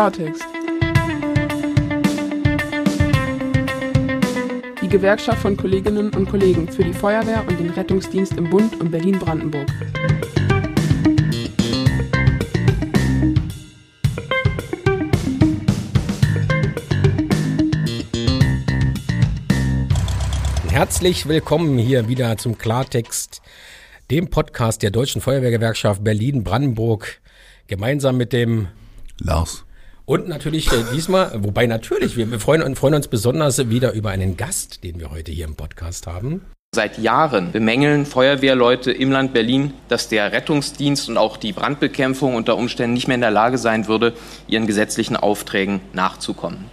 Klartext. Die Gewerkschaft von Kolleginnen und Kollegen für die Feuerwehr und den Rettungsdienst im Bund und Berlin-Brandenburg. Herzlich willkommen hier wieder zum Klartext, dem Podcast der Deutschen Feuerwehrgewerkschaft Berlin-Brandenburg, gemeinsam mit dem Lars. Und natürlich äh, diesmal, wobei natürlich, wir, freuen, freuen uns besonders wieder über einen Gast, den wir heute hier im Podcast haben. Seit Jahren bemängeln Feuerwehrleute im Land Berlin, dass der Rettungsdienst und auch die Brandbekämpfung unter Umständen nicht mehr in der Lage sein würde, ihren gesetzlichen Aufträgen nachzukommen.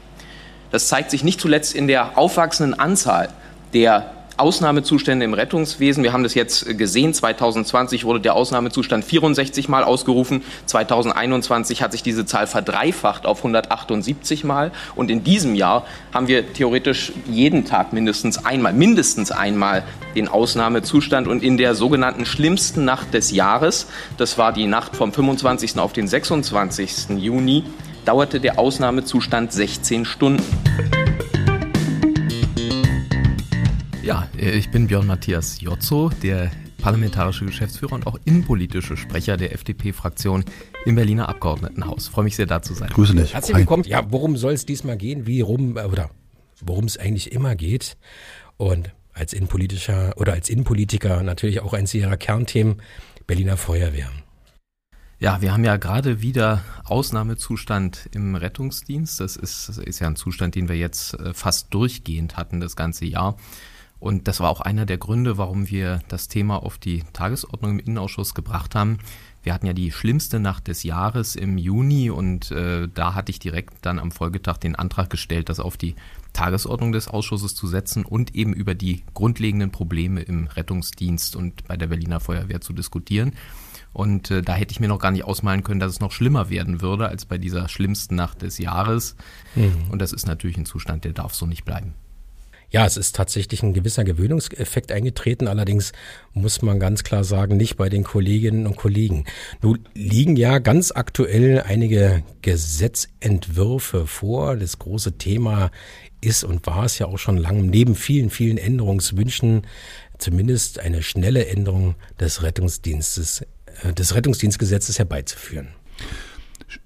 Das zeigt sich nicht zuletzt in der aufwachsenden Anzahl der Ausnahmezustände im Rettungswesen. Wir haben das jetzt gesehen. 2020 wurde der Ausnahmezustand 64 Mal ausgerufen. 2021 hat sich diese Zahl verdreifacht auf 178 Mal. Und in diesem Jahr haben wir theoretisch jeden Tag mindestens einmal, mindestens einmal den Ausnahmezustand. Und in der sogenannten schlimmsten Nacht des Jahres, das war die Nacht vom 25. auf den 26. Juni, dauerte der Ausnahmezustand 16 Stunden. Ja, ich bin Björn Matthias Jotzo, der parlamentarische Geschäftsführer und auch innenpolitische Sprecher der FDP-Fraktion im Berliner Abgeordnetenhaus. freue mich sehr, da zu sein. Grüße dich. Herzlich willkommen. Ja, worum soll es diesmal gehen? Wie rum, oder worum es eigentlich immer geht? Und als Innenpolitischer oder als Innenpolitiker natürlich auch eins ihrer Kernthemen Berliner Feuerwehr. Ja, wir haben ja gerade wieder Ausnahmezustand im Rettungsdienst. Das ist, das ist ja ein Zustand, den wir jetzt äh, fast durchgehend hatten das ganze Jahr. Und das war auch einer der Gründe, warum wir das Thema auf die Tagesordnung im Innenausschuss gebracht haben. Wir hatten ja die schlimmste Nacht des Jahres im Juni und äh, da hatte ich direkt dann am Folgetag den Antrag gestellt, das auf die Tagesordnung des Ausschusses zu setzen und eben über die grundlegenden Probleme im Rettungsdienst und bei der Berliner Feuerwehr zu diskutieren. Und äh, da hätte ich mir noch gar nicht ausmalen können, dass es noch schlimmer werden würde als bei dieser schlimmsten Nacht des Jahres. Mhm. Und das ist natürlich ein Zustand, der darf so nicht bleiben. Ja, es ist tatsächlich ein gewisser Gewöhnungseffekt eingetreten, allerdings muss man ganz klar sagen, nicht bei den Kolleginnen und Kollegen. Nun liegen ja ganz aktuell einige Gesetzentwürfe vor. Das große Thema ist und war es ja auch schon lange, neben vielen, vielen Änderungswünschen, zumindest eine schnelle Änderung des Rettungsdienstes, äh, des Rettungsdienstgesetzes herbeizuführen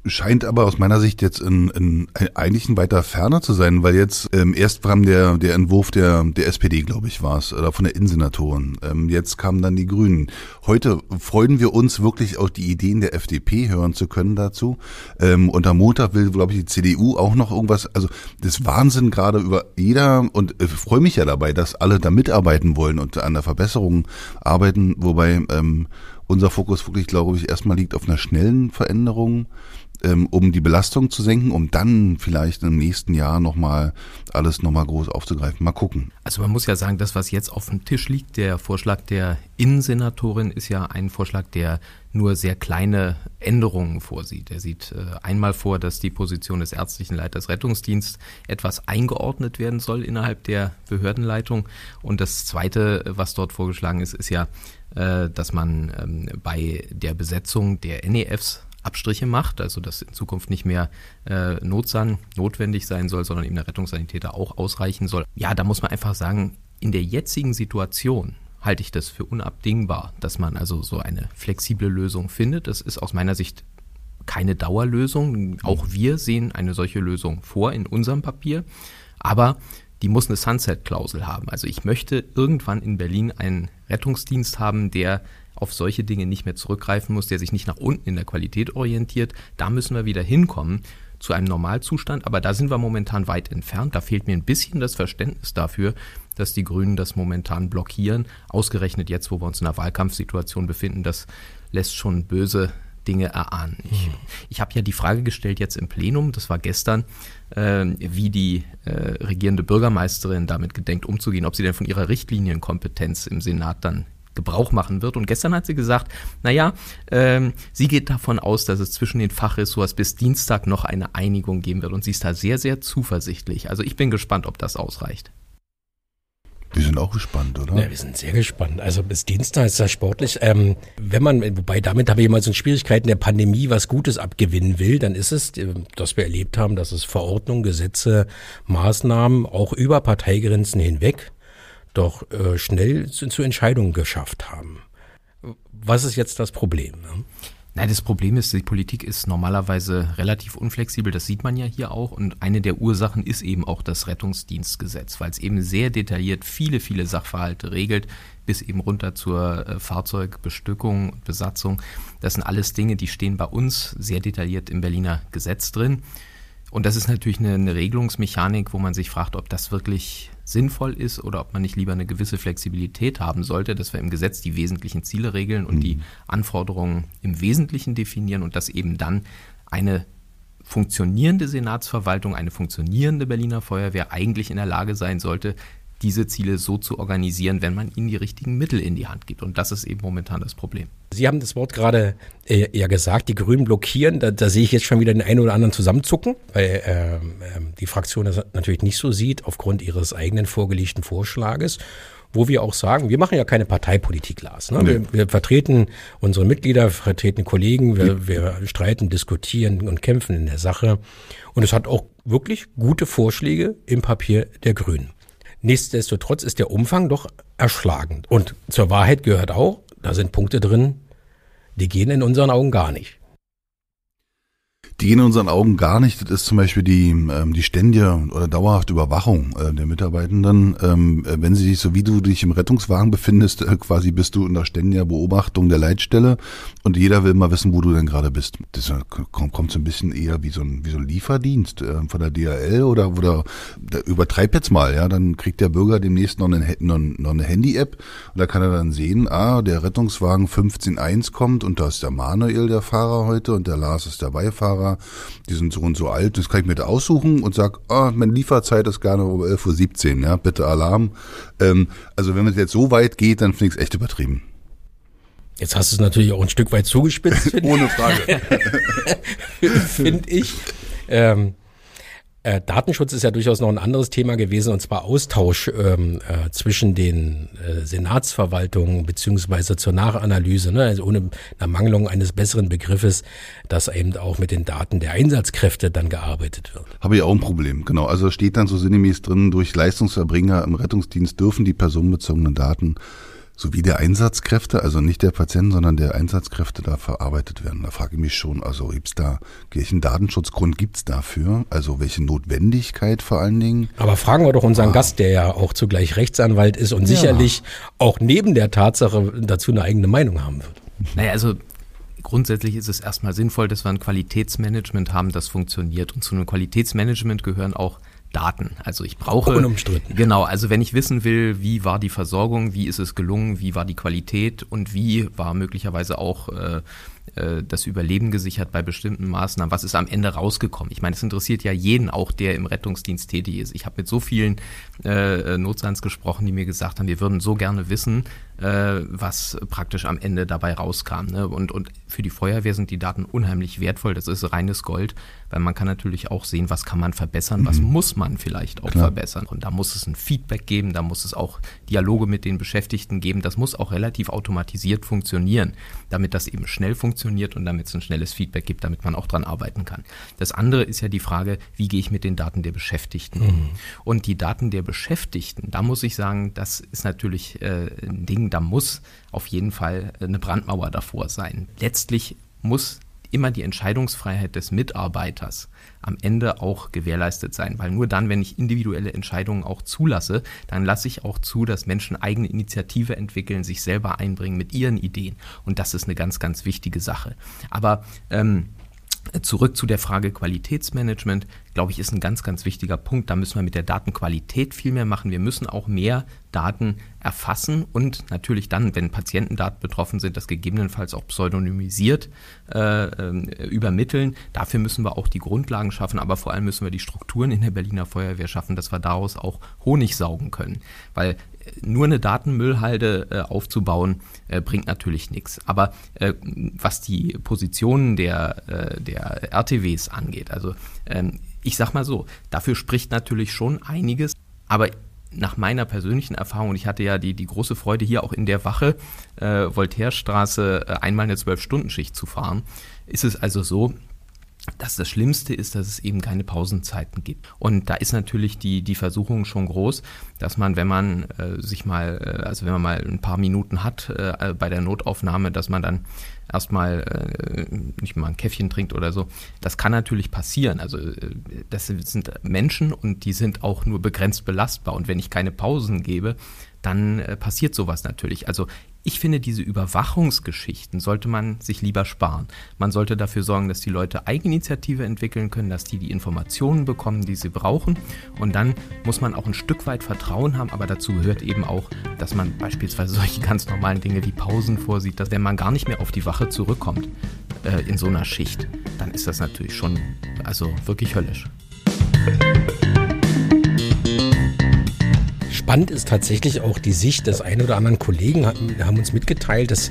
scheint aber aus meiner Sicht jetzt in, in, eigentlich ein weiter ferner zu sein, weil jetzt ähm, erst kam der, der Entwurf der, der SPD, glaube ich, war es, oder von der Innensenatoren. Ähm, jetzt kamen dann die Grünen. Heute freuen wir uns wirklich auch die Ideen der FDP hören zu können dazu. Ähm, und am Montag will, glaube ich, die CDU auch noch irgendwas. Also das Wahnsinn gerade über jeder und äh, freue mich ja dabei, dass alle da mitarbeiten wollen und an der Verbesserung arbeiten, wobei ähm, unser Fokus wirklich, glaube ich, erstmal liegt auf einer schnellen Veränderung ähm, um die Belastung zu senken, um dann vielleicht im nächsten Jahr nochmal alles nochmal groß aufzugreifen. Mal gucken. Also man muss ja sagen, das, was jetzt auf dem Tisch liegt, der Vorschlag der Innensenatorin, ist ja ein Vorschlag, der nur sehr kleine Änderungen vorsieht. Er sieht äh, einmal vor, dass die Position des ärztlichen Leiters Rettungsdienst etwas eingeordnet werden soll innerhalb der Behördenleitung. Und das Zweite, was dort vorgeschlagen ist, ist ja, äh, dass man ähm, bei der Besetzung der NEFs Abstriche macht, also dass in Zukunft nicht mehr äh, Notsan notwendig sein soll, sondern eben der Rettungssanitäter auch ausreichen soll. Ja, da muss man einfach sagen, in der jetzigen Situation halte ich das für unabdingbar, dass man also so eine flexible Lösung findet. Das ist aus meiner Sicht keine Dauerlösung. Auch wir sehen eine solche Lösung vor in unserem Papier. Aber die muss eine Sunset-Klausel haben. Also ich möchte irgendwann in Berlin einen Rettungsdienst haben, der auf solche Dinge nicht mehr zurückgreifen muss, der sich nicht nach unten in der Qualität orientiert. Da müssen wir wieder hinkommen zu einem Normalzustand, aber da sind wir momentan weit entfernt. Da fehlt mir ein bisschen das Verständnis dafür, dass die Grünen das momentan blockieren. Ausgerechnet jetzt, wo wir uns in einer Wahlkampfsituation befinden, das lässt schon böse Dinge erahnen. Ich, mhm. ich habe ja die Frage gestellt jetzt im Plenum, das war gestern, äh, wie die äh, regierende Bürgermeisterin damit gedenkt umzugehen, ob sie denn von ihrer Richtlinienkompetenz im Senat dann Gebrauch machen wird. Und gestern hat sie gesagt, naja, ähm, sie geht davon aus, dass es zwischen den Fachressorts bis Dienstag noch eine Einigung geben wird. Und sie ist da sehr, sehr zuversichtlich. Also ich bin gespannt, ob das ausreicht. Wir sind auch gespannt, oder? Ja, wir sind sehr gespannt. Also bis Dienstag ist das sportlich. Ähm, wenn man, wobei damit habe ich immer so Schwierigkeiten der Pandemie was Gutes abgewinnen will, dann ist es, äh, dass wir erlebt haben, dass es Verordnungen, Gesetze, Maßnahmen auch über Parteigrenzen hinweg doch äh, schnell zu, zu Entscheidungen geschafft haben. Was ist jetzt das Problem? Ne? Nein, das Problem ist, die Politik ist normalerweise relativ unflexibel, das sieht man ja hier auch. Und eine der Ursachen ist eben auch das Rettungsdienstgesetz, weil es eben sehr detailliert viele, viele Sachverhalte regelt, bis eben runter zur äh, Fahrzeugbestückung und Besatzung. Das sind alles Dinge, die stehen bei uns sehr detailliert im Berliner Gesetz drin. Und das ist natürlich eine, eine Regelungsmechanik, wo man sich fragt, ob das wirklich sinnvoll ist oder ob man nicht lieber eine gewisse Flexibilität haben sollte, dass wir im Gesetz die wesentlichen Ziele regeln und mhm. die Anforderungen im Wesentlichen definieren und dass eben dann eine funktionierende Senatsverwaltung, eine funktionierende Berliner Feuerwehr eigentlich in der Lage sein sollte, diese Ziele so zu organisieren, wenn man ihnen die richtigen Mittel in die Hand gibt. Und das ist eben momentan das Problem. Sie haben das Wort gerade äh, ja gesagt, die Grünen blockieren. Da, da sehe ich jetzt schon wieder den einen oder anderen zusammenzucken, weil ähm, ähm, die Fraktion das natürlich nicht so sieht, aufgrund ihres eigenen vorgelegten Vorschlages wo wir auch sagen, wir machen ja keine Parteipolitik, Lars. Ne? Nee. Wir, wir, vertreten unsere Mitglieder, vertreten Kollegen, wir, wir streiten, diskutieren und kämpfen in der Sache. Und es hat auch wirklich gute Vorschläge im Papier der Grünen. Nichtsdestotrotz ist der Umfang doch erschlagend. Und zur Wahrheit gehört auch, da sind Punkte drin, die gehen in unseren Augen gar nicht. Die gehen in unseren Augen gar nicht. Das ist zum Beispiel die, ähm, die ständige oder dauerhafte Überwachung äh, der Mitarbeitenden. Ähm, äh, wenn sie sich, so wie du dich im Rettungswagen befindest, äh, quasi bist du in der ständigen Beobachtung der Leitstelle und jeder will mal wissen, wo du denn gerade bist. Das kommt, kommt so ein bisschen eher wie so ein, wie so ein Lieferdienst äh, von der DHL oder, oder übertreib jetzt mal, ja, dann kriegt der Bürger demnächst noch eine, noch, noch eine Handy-App und da kann er dann sehen, ah, der Rettungswagen 15.1 kommt und da ist der Manuel der Fahrer heute und der Lars ist der Beifahrer die sind so und so alt, das kann ich mir da aussuchen und sag, ah, meine Lieferzeit ist gerne um 11.17 Uhr, ja, bitte Alarm. Ähm, also wenn es jetzt so weit geht, dann finde ich es echt übertrieben. Jetzt hast du es natürlich auch ein Stück weit zugespitzt. Ohne Frage. finde ich. Ähm, äh, Datenschutz ist ja durchaus noch ein anderes Thema gewesen, und zwar Austausch ähm, äh, zwischen den äh, Senatsverwaltungen beziehungsweise zur Nachanalyse, ne? also ohne Ermangelung eines besseren Begriffes, dass eben auch mit den Daten der Einsatzkräfte dann gearbeitet wird. Habe ich auch ein Problem, genau. Also steht dann so sinngemäß drin, durch Leistungserbringer im Rettungsdienst dürfen die personenbezogenen Daten sowie der Einsatzkräfte, also nicht der Patienten, sondern der Einsatzkräfte da verarbeitet werden. Da frage ich mich schon, also gibt's da, welchen Datenschutzgrund gibt's dafür? Also welche Notwendigkeit vor allen Dingen? Aber fragen wir doch unseren ah. Gast, der ja auch zugleich Rechtsanwalt ist und ja. sicherlich auch neben der Tatsache dazu eine eigene Meinung haben wird. Naja, also grundsätzlich ist es erstmal sinnvoll, dass wir ein Qualitätsmanagement haben, das funktioniert. Und zu einem Qualitätsmanagement gehören auch Daten. Also ich brauche unumstritten. Genau, also wenn ich wissen will, wie war die Versorgung, wie ist es gelungen, wie war die Qualität und wie war möglicherweise auch äh, äh, das Überleben gesichert bei bestimmten Maßnahmen. Was ist am Ende rausgekommen? Ich meine, es interessiert ja jeden, auch der im Rettungsdienst tätig ist. Ich habe mit so vielen äh, Notsands gesprochen, die mir gesagt haben, wir würden so gerne wissen, äh, was praktisch am Ende dabei rauskam. Ne? Und, und für die Feuerwehr sind die Daten unheimlich wertvoll. Das ist reines Gold, weil man kann natürlich auch sehen, was kann man verbessern, mhm. was muss man vielleicht auch Klar. verbessern. Und da muss es ein Feedback geben, da muss es auch Dialoge mit den Beschäftigten geben. Das muss auch relativ automatisiert funktionieren, damit das eben schnell funktioniert und damit es ein schnelles Feedback gibt, damit man auch dran arbeiten kann. Das andere ist ja die Frage, wie gehe ich mit den Daten der Beschäftigten um? Mhm. Und die Daten der Beschäftigten, da muss ich sagen, das ist natürlich äh, ein Ding, da muss auf jeden Fall eine Brandmauer davor sein. Letztlich muss immer die Entscheidungsfreiheit des Mitarbeiters am Ende auch gewährleistet sein, weil nur dann, wenn ich individuelle Entscheidungen auch zulasse, dann lasse ich auch zu, dass Menschen eigene Initiative entwickeln, sich selber einbringen mit ihren Ideen und das ist eine ganz, ganz wichtige Sache. Aber ähm, Zurück zu der Frage Qualitätsmanagement, glaube ich, ist ein ganz, ganz wichtiger Punkt. Da müssen wir mit der Datenqualität viel mehr machen. Wir müssen auch mehr Daten erfassen und natürlich dann, wenn Patientendaten betroffen sind, das gegebenenfalls auch pseudonymisiert äh, äh, übermitteln. Dafür müssen wir auch die Grundlagen schaffen, aber vor allem müssen wir die Strukturen in der Berliner Feuerwehr schaffen, dass wir daraus auch Honig saugen können. Weil nur eine Datenmüllhalde äh, aufzubauen, äh, bringt natürlich nichts. Aber äh, was die Positionen der, äh, der RTWs angeht, also ähm, ich sag mal so, dafür spricht natürlich schon einiges, aber nach meiner persönlichen Erfahrung, und ich hatte ja die, die große Freude, hier auch in der Wache äh, Voltairestraße äh, einmal eine Zwölf-Stunden-Schicht zu fahren, ist es also so, dass das Schlimmste ist, dass es eben keine Pausenzeiten gibt. Und da ist natürlich die, die Versuchung schon groß, dass man, wenn man äh, sich mal, äh, also wenn man mal ein paar Minuten hat äh, bei der Notaufnahme, dass man dann erstmal äh, nicht mal ein Käffchen trinkt oder so. Das kann natürlich passieren. Also äh, das sind Menschen und die sind auch nur begrenzt belastbar. Und wenn ich keine Pausen gebe, dann äh, passiert sowas natürlich. Also ich finde, diese Überwachungsgeschichten sollte man sich lieber sparen. Man sollte dafür sorgen, dass die Leute Eigeninitiative entwickeln können, dass die die Informationen bekommen, die sie brauchen. Und dann muss man auch ein Stück weit Vertrauen haben, aber dazu gehört eben auch, dass man beispielsweise solche ganz normalen Dinge wie Pausen vorsieht, dass wenn man gar nicht mehr auf die Wache zurückkommt äh, in so einer Schicht, dann ist das natürlich schon also wirklich höllisch. Spannend ist tatsächlich auch die Sicht des einen oder anderen Kollegen, haben uns mitgeteilt, das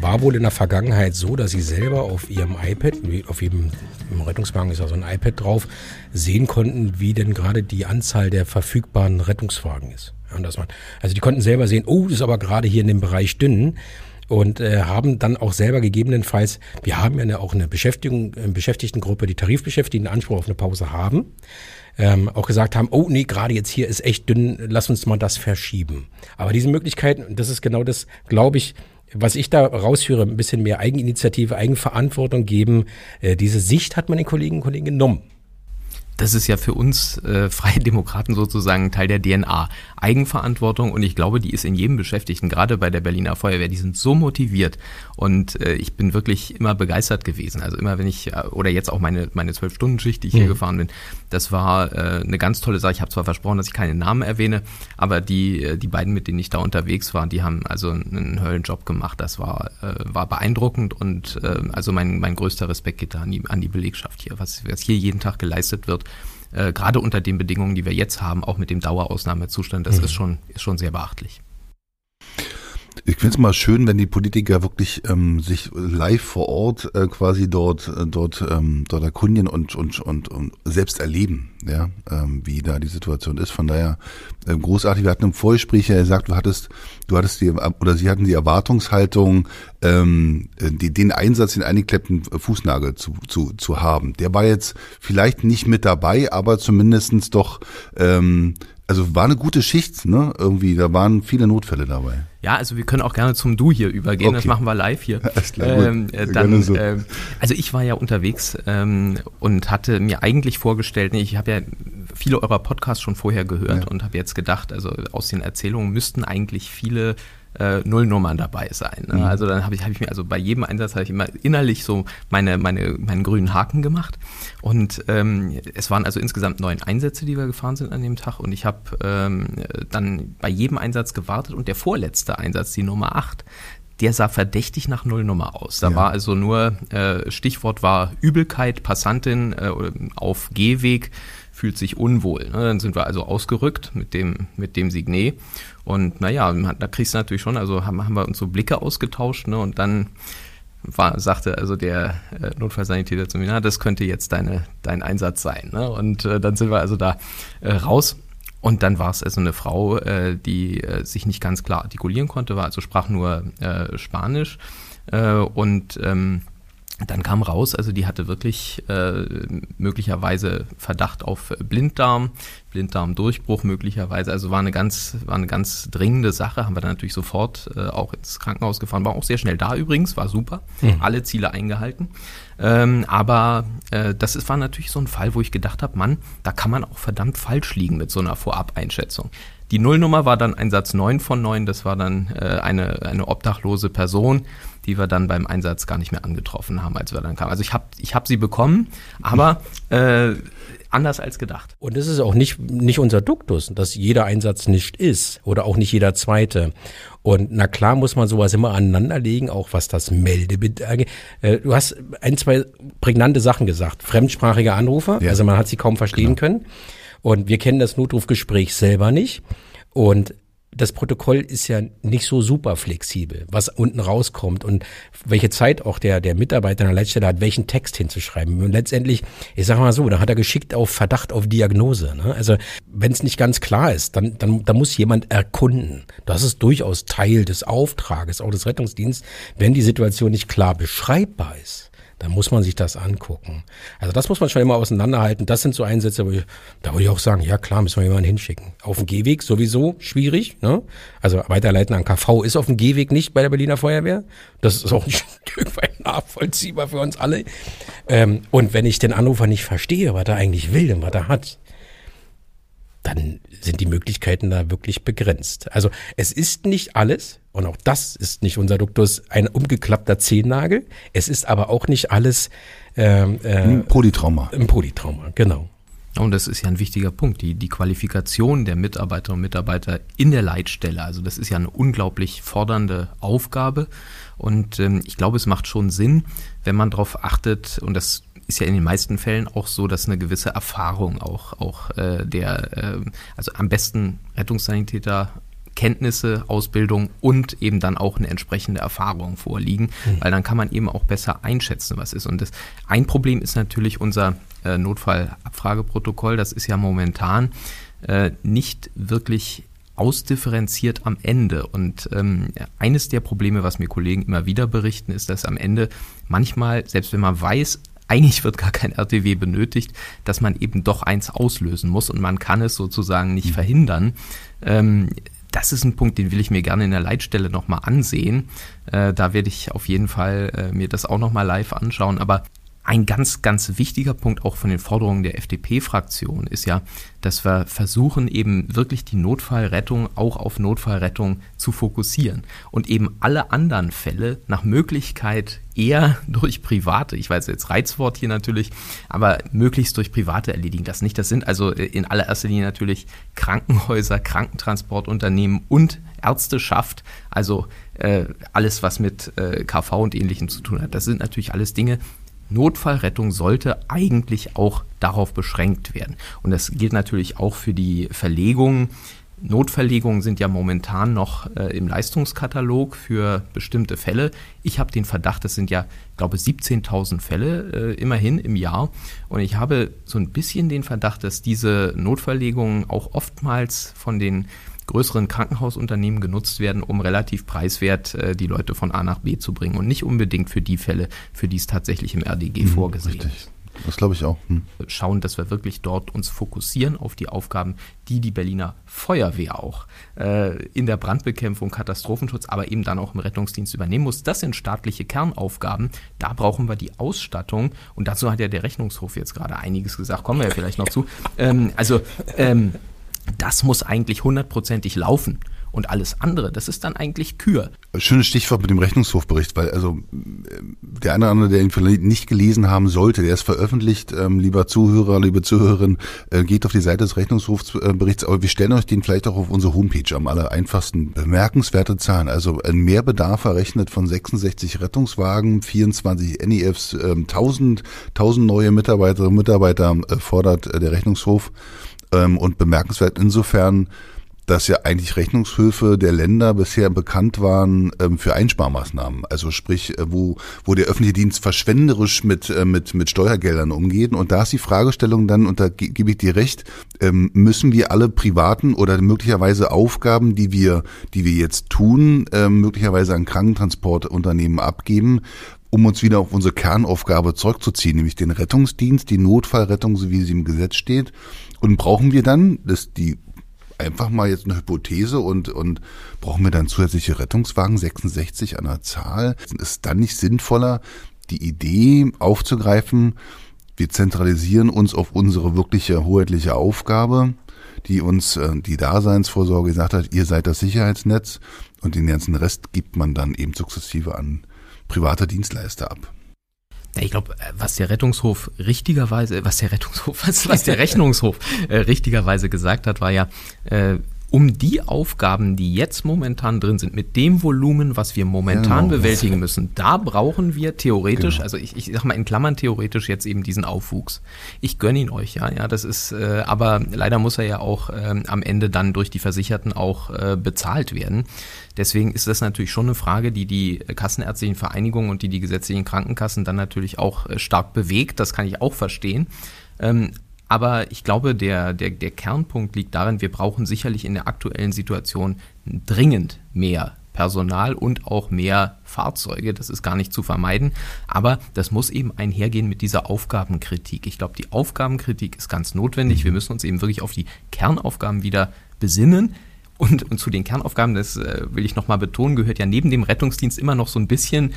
war wohl in der Vergangenheit so, dass sie selber auf ihrem iPad, auf jedem im Rettungswagen ist ja so ein iPad drauf, sehen konnten, wie denn gerade die Anzahl der verfügbaren Rettungswagen ist. Ja, dass man, also die konnten selber sehen, oh, das ist aber gerade hier in dem Bereich dünn und äh, haben dann auch selber gegebenenfalls, wir haben ja eine, auch eine Beschäftigung, eine Beschäftigtengruppe, die Tarifbeschäftigten Anspruch auf eine Pause haben ähm, auch gesagt haben, oh nee, gerade jetzt hier ist echt dünn, lass uns mal das verschieben. Aber diese Möglichkeiten, das ist genau das, glaube ich, was ich da rausführe, ein bisschen mehr Eigeninitiative, Eigenverantwortung geben. Äh, diese Sicht hat man den Kolleginnen und Kollegen genommen das ist ja für uns äh, Freie Demokraten sozusagen Teil der DNA. Eigenverantwortung und ich glaube, die ist in jedem Beschäftigten, gerade bei der Berliner Feuerwehr, die sind so motiviert und äh, ich bin wirklich immer begeistert gewesen. Also immer wenn ich, äh, oder jetzt auch meine meine zwölf Stunden Schicht, die ich mhm. hier gefahren bin, das war äh, eine ganz tolle Sache. Ich habe zwar versprochen, dass ich keine Namen erwähne, aber die äh, die beiden, mit denen ich da unterwegs war, die haben also einen Höllenjob gemacht. Das war äh, war beeindruckend und äh, also mein mein größter Respekt geht da an die an die Belegschaft hier, was was hier jeden Tag geleistet wird äh, gerade unter den Bedingungen, die wir jetzt haben, auch mit dem Dauerausnahmezustand, das mhm. ist schon, ist schon sehr beachtlich. Ich finde es mal schön, wenn die Politiker wirklich ähm, sich live vor Ort äh, quasi dort äh, dort ähm, dort erkundigen und und und, und selbst erleben, ja, ähm, wie da die Situation ist. Von daher äh, großartig. Wir hatten im Vorgespräch ja gesagt, du hattest du hattest die oder sie hatten die Erwartungshaltung, ähm, die, den Einsatz, den eingeklemmten Fußnagel zu, zu zu haben. Der war jetzt vielleicht nicht mit dabei, aber zumindestens doch ähm, also war eine gute Schicht, ne? Irgendwie, da waren viele Notfälle dabei. Ja, also wir können auch gerne zum Du hier übergehen, okay. das machen wir live hier. Alles klar, ähm, äh, dann, so. äh, also ich war ja unterwegs ähm, und hatte mir eigentlich vorgestellt, nee, ich habe ja viele eurer Podcasts schon vorher gehört ja. und habe jetzt gedacht, also aus den Erzählungen müssten eigentlich viele äh, Nullnummern dabei sein. Ne? Mhm. Also dann habe ich, hab ich mir, also bei jedem Einsatz habe ich immer innerlich so meine, meine, meinen grünen Haken gemacht. Und ähm, es waren also insgesamt neun Einsätze, die wir gefahren sind an dem Tag. Und ich habe ähm, dann bei jedem Einsatz gewartet und der vorletzte Einsatz, die Nummer acht, der sah verdächtig nach Nullnummer aus. Da ja. war also nur, äh, Stichwort war Übelkeit, Passantin äh, auf Gehweg, fühlt sich unwohl. Ne? Dann sind wir also ausgerückt mit dem, mit dem Signet. Und naja, da kriegst du natürlich schon, also haben, haben wir uns so Blicke ausgetauscht, ne? Und dann war, sagte also der äh, Notfallsanitäter zu mir, na, das könnte jetzt deine, dein Einsatz sein. Ne? Und äh, dann sind wir also da äh, raus. Und dann war es also eine Frau, äh, die äh, sich nicht ganz klar artikulieren konnte, war also sprach nur äh, Spanisch. Äh, und ähm, dann kam raus, also die hatte wirklich äh, möglicherweise Verdacht auf Blinddarm, Blinddarmdurchbruch möglicherweise. Also war eine ganz, war eine ganz dringende Sache. Haben wir dann natürlich sofort äh, auch ins Krankenhaus gefahren. War auch sehr schnell da übrigens, war super. Mhm. Alle Ziele eingehalten. Ähm, aber äh, das ist, war natürlich so ein Fall, wo ich gedacht habe, Mann, da kann man auch verdammt falsch liegen mit so einer Vorab-Einschätzung. Die Nullnummer war dann Einsatz 9 von 9, das war dann äh, eine, eine obdachlose Person, die wir dann beim Einsatz gar nicht mehr angetroffen haben, als wir dann kamen. Also ich habe ich hab sie bekommen, aber äh, anders als gedacht. Und es ist auch nicht, nicht unser Duktus, dass jeder Einsatz nicht ist oder auch nicht jeder zweite. Und na klar muss man sowas immer aneinanderlegen, auch was das Meldebild angeht. Äh, du hast ein, zwei prägnante Sachen gesagt. Fremdsprachige Anrufer, ja. also man hat sie kaum verstehen genau. können. Und wir kennen das Notrufgespräch selber nicht. Und das Protokoll ist ja nicht so super flexibel, was unten rauskommt und welche Zeit auch der, der Mitarbeiter an der Leitstelle hat, welchen Text hinzuschreiben. Und letztendlich, ich sage mal so, da hat er geschickt auf Verdacht auf Diagnose. Ne? Also wenn es nicht ganz klar ist, dann, dann, dann muss jemand erkunden. Das ist durchaus Teil des Auftrages, auch des Rettungsdienstes, wenn die Situation nicht klar beschreibbar ist dann muss man sich das angucken. Also das muss man schon immer auseinanderhalten. Das sind so Einsätze, wo ich, da würde ich auch sagen, ja klar, müssen wir jemanden hinschicken. Auf dem Gehweg sowieso schwierig. Ne? Also weiterleiten an KV ist auf dem Gehweg nicht bei der Berliner Feuerwehr. Das ist auch ein Stück weit nachvollziehbar für uns alle. Ähm, und wenn ich den Anrufer nicht verstehe, was er eigentlich will und was er hat, dann sind die Möglichkeiten da wirklich begrenzt. Also es ist nicht alles, und auch das ist nicht unser Duktus, ein umgeklappter Zehennagel. Es ist aber auch nicht alles ähm, äh, ein Polytrauma. Ein Polytrauma, genau. Und das ist ja ein wichtiger Punkt, die, die Qualifikation der Mitarbeiterinnen und Mitarbeiter in der Leitstelle. Also das ist ja eine unglaublich fordernde Aufgabe. Und ähm, ich glaube, es macht schon Sinn, wenn man darauf achtet, und das ist ja in den meisten Fällen auch so, dass eine gewisse Erfahrung auch, auch äh, der, äh, also am besten Rettungssanitäter Kenntnisse, Ausbildung und eben dann auch eine entsprechende Erfahrung vorliegen, mhm. weil dann kann man eben auch besser einschätzen, was ist. Und das, ein Problem ist natürlich unser äh, Notfallabfrageprotokoll. Das ist ja momentan äh, nicht wirklich ausdifferenziert am Ende. Und ähm, eines der Probleme, was mir Kollegen immer wieder berichten, ist, dass am Ende manchmal, selbst wenn man weiß, eigentlich wird gar kein RTW benötigt, dass man eben doch eins auslösen muss und man kann es sozusagen nicht mhm. verhindern. Ähm, das ist ein Punkt, den will ich mir gerne in der Leitstelle nochmal ansehen. Äh, da werde ich auf jeden Fall äh, mir das auch nochmal live anschauen. Aber ein ganz, ganz wichtiger Punkt auch von den Forderungen der FDP-Fraktion ist ja, dass wir versuchen, eben wirklich die Notfallrettung auch auf Notfallrettung zu fokussieren und eben alle anderen Fälle nach Möglichkeit eher durch Private, ich weiß jetzt Reizwort hier natürlich, aber möglichst durch Private erledigen. Das nicht, das sind also in allererster Linie natürlich Krankenhäuser, Krankentransportunternehmen und Ärzteschaft, also äh, alles, was mit äh, KV und Ähnlichem zu tun hat. Das sind natürlich alles Dinge, Notfallrettung sollte eigentlich auch darauf beschränkt werden. Und das gilt natürlich auch für die Verlegungen. Notverlegungen sind ja momentan noch äh, im Leistungskatalog für bestimmte Fälle. Ich habe den Verdacht, das sind ja, glaube 17.000 Fälle äh, immerhin im Jahr. Und ich habe so ein bisschen den Verdacht, dass diese Notverlegungen auch oftmals von den größeren Krankenhausunternehmen genutzt werden, um relativ preiswert äh, die Leute von A nach B zu bringen und nicht unbedingt für die Fälle, für die es tatsächlich im RDG mhm, vorgesehen richtig. ist. Das glaube ich auch. Hm. Schauen, dass wir wirklich dort uns fokussieren auf die Aufgaben, die die Berliner Feuerwehr auch äh, in der Brandbekämpfung, Katastrophenschutz, aber eben dann auch im Rettungsdienst übernehmen muss. Das sind staatliche Kernaufgaben. Da brauchen wir die Ausstattung. Und dazu hat ja der Rechnungshof jetzt gerade einiges gesagt. Kommen wir ja vielleicht noch zu. Ähm, also ähm, das muss eigentlich hundertprozentig laufen. Und alles andere, das ist dann eigentlich Kür. Schönes Stichwort mit dem Rechnungshofbericht, weil also der eine oder andere, der ihn vielleicht nicht gelesen haben sollte, der ist veröffentlicht. Ähm, lieber Zuhörer, liebe Zuhörerin, äh, geht auf die Seite des Rechnungshofberichts, aber wir stellen euch den vielleicht auch auf unsere Homepage am aller einfachsten. Bemerkenswerte Zahlen, also ein Mehrbedarf errechnet von 66 Rettungswagen, 24 NEFs, äh, 1000, 1000 neue Mitarbeiterinnen und Mitarbeiter äh, fordert äh, der Rechnungshof. Ähm, und bemerkenswert insofern, dass ja eigentlich Rechnungshöfe der Länder bisher bekannt waren ähm, für Einsparmaßnahmen. Also sprich, äh, wo, wo der öffentliche Dienst verschwenderisch mit, äh, mit, mit Steuergeldern umgeht. Und da ist die Fragestellung dann, und da ge gebe ich dir recht, ähm, müssen wir alle privaten oder möglicherweise Aufgaben, die wir, die wir jetzt tun, ähm, möglicherweise an Krankentransportunternehmen abgeben, um uns wieder auf unsere Kernaufgabe zurückzuziehen, nämlich den Rettungsdienst, die Notfallrettung, so wie sie im Gesetz steht. Und brauchen wir dann, das die einfach mal jetzt eine Hypothese und, und brauchen wir dann zusätzliche Rettungswagen, 66 an der Zahl? Ist dann nicht sinnvoller, die Idee aufzugreifen, wir zentralisieren uns auf unsere wirkliche hoheitliche Aufgabe, die uns äh, die Daseinsvorsorge gesagt hat, ihr seid das Sicherheitsnetz und den ganzen Rest gibt man dann eben sukzessive an private Dienstleister ab. Ich glaube, was der Rettungshof richtigerweise, was der Rettungshof, was, was der Rechnungshof äh, richtigerweise gesagt hat, war ja, äh, um die Aufgaben, die jetzt momentan drin sind, mit dem Volumen, was wir momentan genau. bewältigen müssen, da brauchen wir theoretisch, genau. also ich, ich sag mal in Klammern theoretisch jetzt eben diesen Aufwuchs. Ich gönne ihn euch, ja, ja, das ist, äh, aber leider muss er ja auch äh, am Ende dann durch die Versicherten auch äh, bezahlt werden. Deswegen ist das natürlich schon eine Frage, die die kassenärztlichen Vereinigungen und die die gesetzlichen Krankenkassen dann natürlich auch äh, stark bewegt. Das kann ich auch verstehen. Ähm, aber ich glaube, der, der, der Kernpunkt liegt darin, wir brauchen sicherlich in der aktuellen Situation dringend mehr Personal und auch mehr Fahrzeuge. Das ist gar nicht zu vermeiden. Aber das muss eben einhergehen mit dieser Aufgabenkritik. Ich glaube, die Aufgabenkritik ist ganz notwendig. Wir müssen uns eben wirklich auf die Kernaufgaben wieder besinnen. Und, und zu den Kernaufgaben, das äh, will ich nochmal betonen, gehört ja neben dem Rettungsdienst immer noch so ein bisschen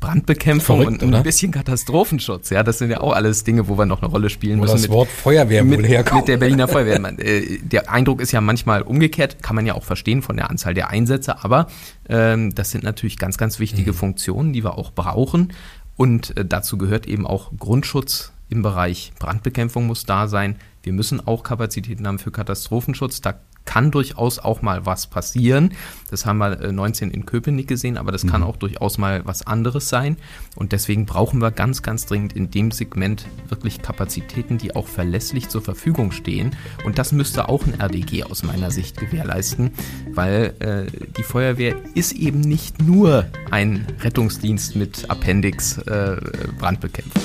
Brandbekämpfung Verrückt, und ein bisschen Katastrophenschutz. Ja, das sind ja auch alles Dinge, wo wir noch eine Rolle spielen wo müssen. Das mit, Wort Feuerwehr mit, wohl herkommt. Mit der Berliner Feuerwehr. Äh, der Eindruck ist ja manchmal umgekehrt, kann man ja auch verstehen von der Anzahl der Einsätze, aber ähm, das sind natürlich ganz, ganz wichtige mhm. Funktionen, die wir auch brauchen. Und äh, dazu gehört eben auch Grundschutz im Bereich Brandbekämpfung muss da sein. Wir müssen auch Kapazitäten haben für Katastrophenschutz. Da kann durchaus auch mal was passieren. Das haben wir 19 äh, in Köpenick gesehen, aber das mhm. kann auch durchaus mal was anderes sein. Und deswegen brauchen wir ganz, ganz dringend in dem Segment wirklich Kapazitäten, die auch verlässlich zur Verfügung stehen. Und das müsste auch ein RDG aus meiner Sicht gewährleisten, weil äh, die Feuerwehr ist eben nicht nur ein Rettungsdienst mit Appendix äh, Brandbekämpfung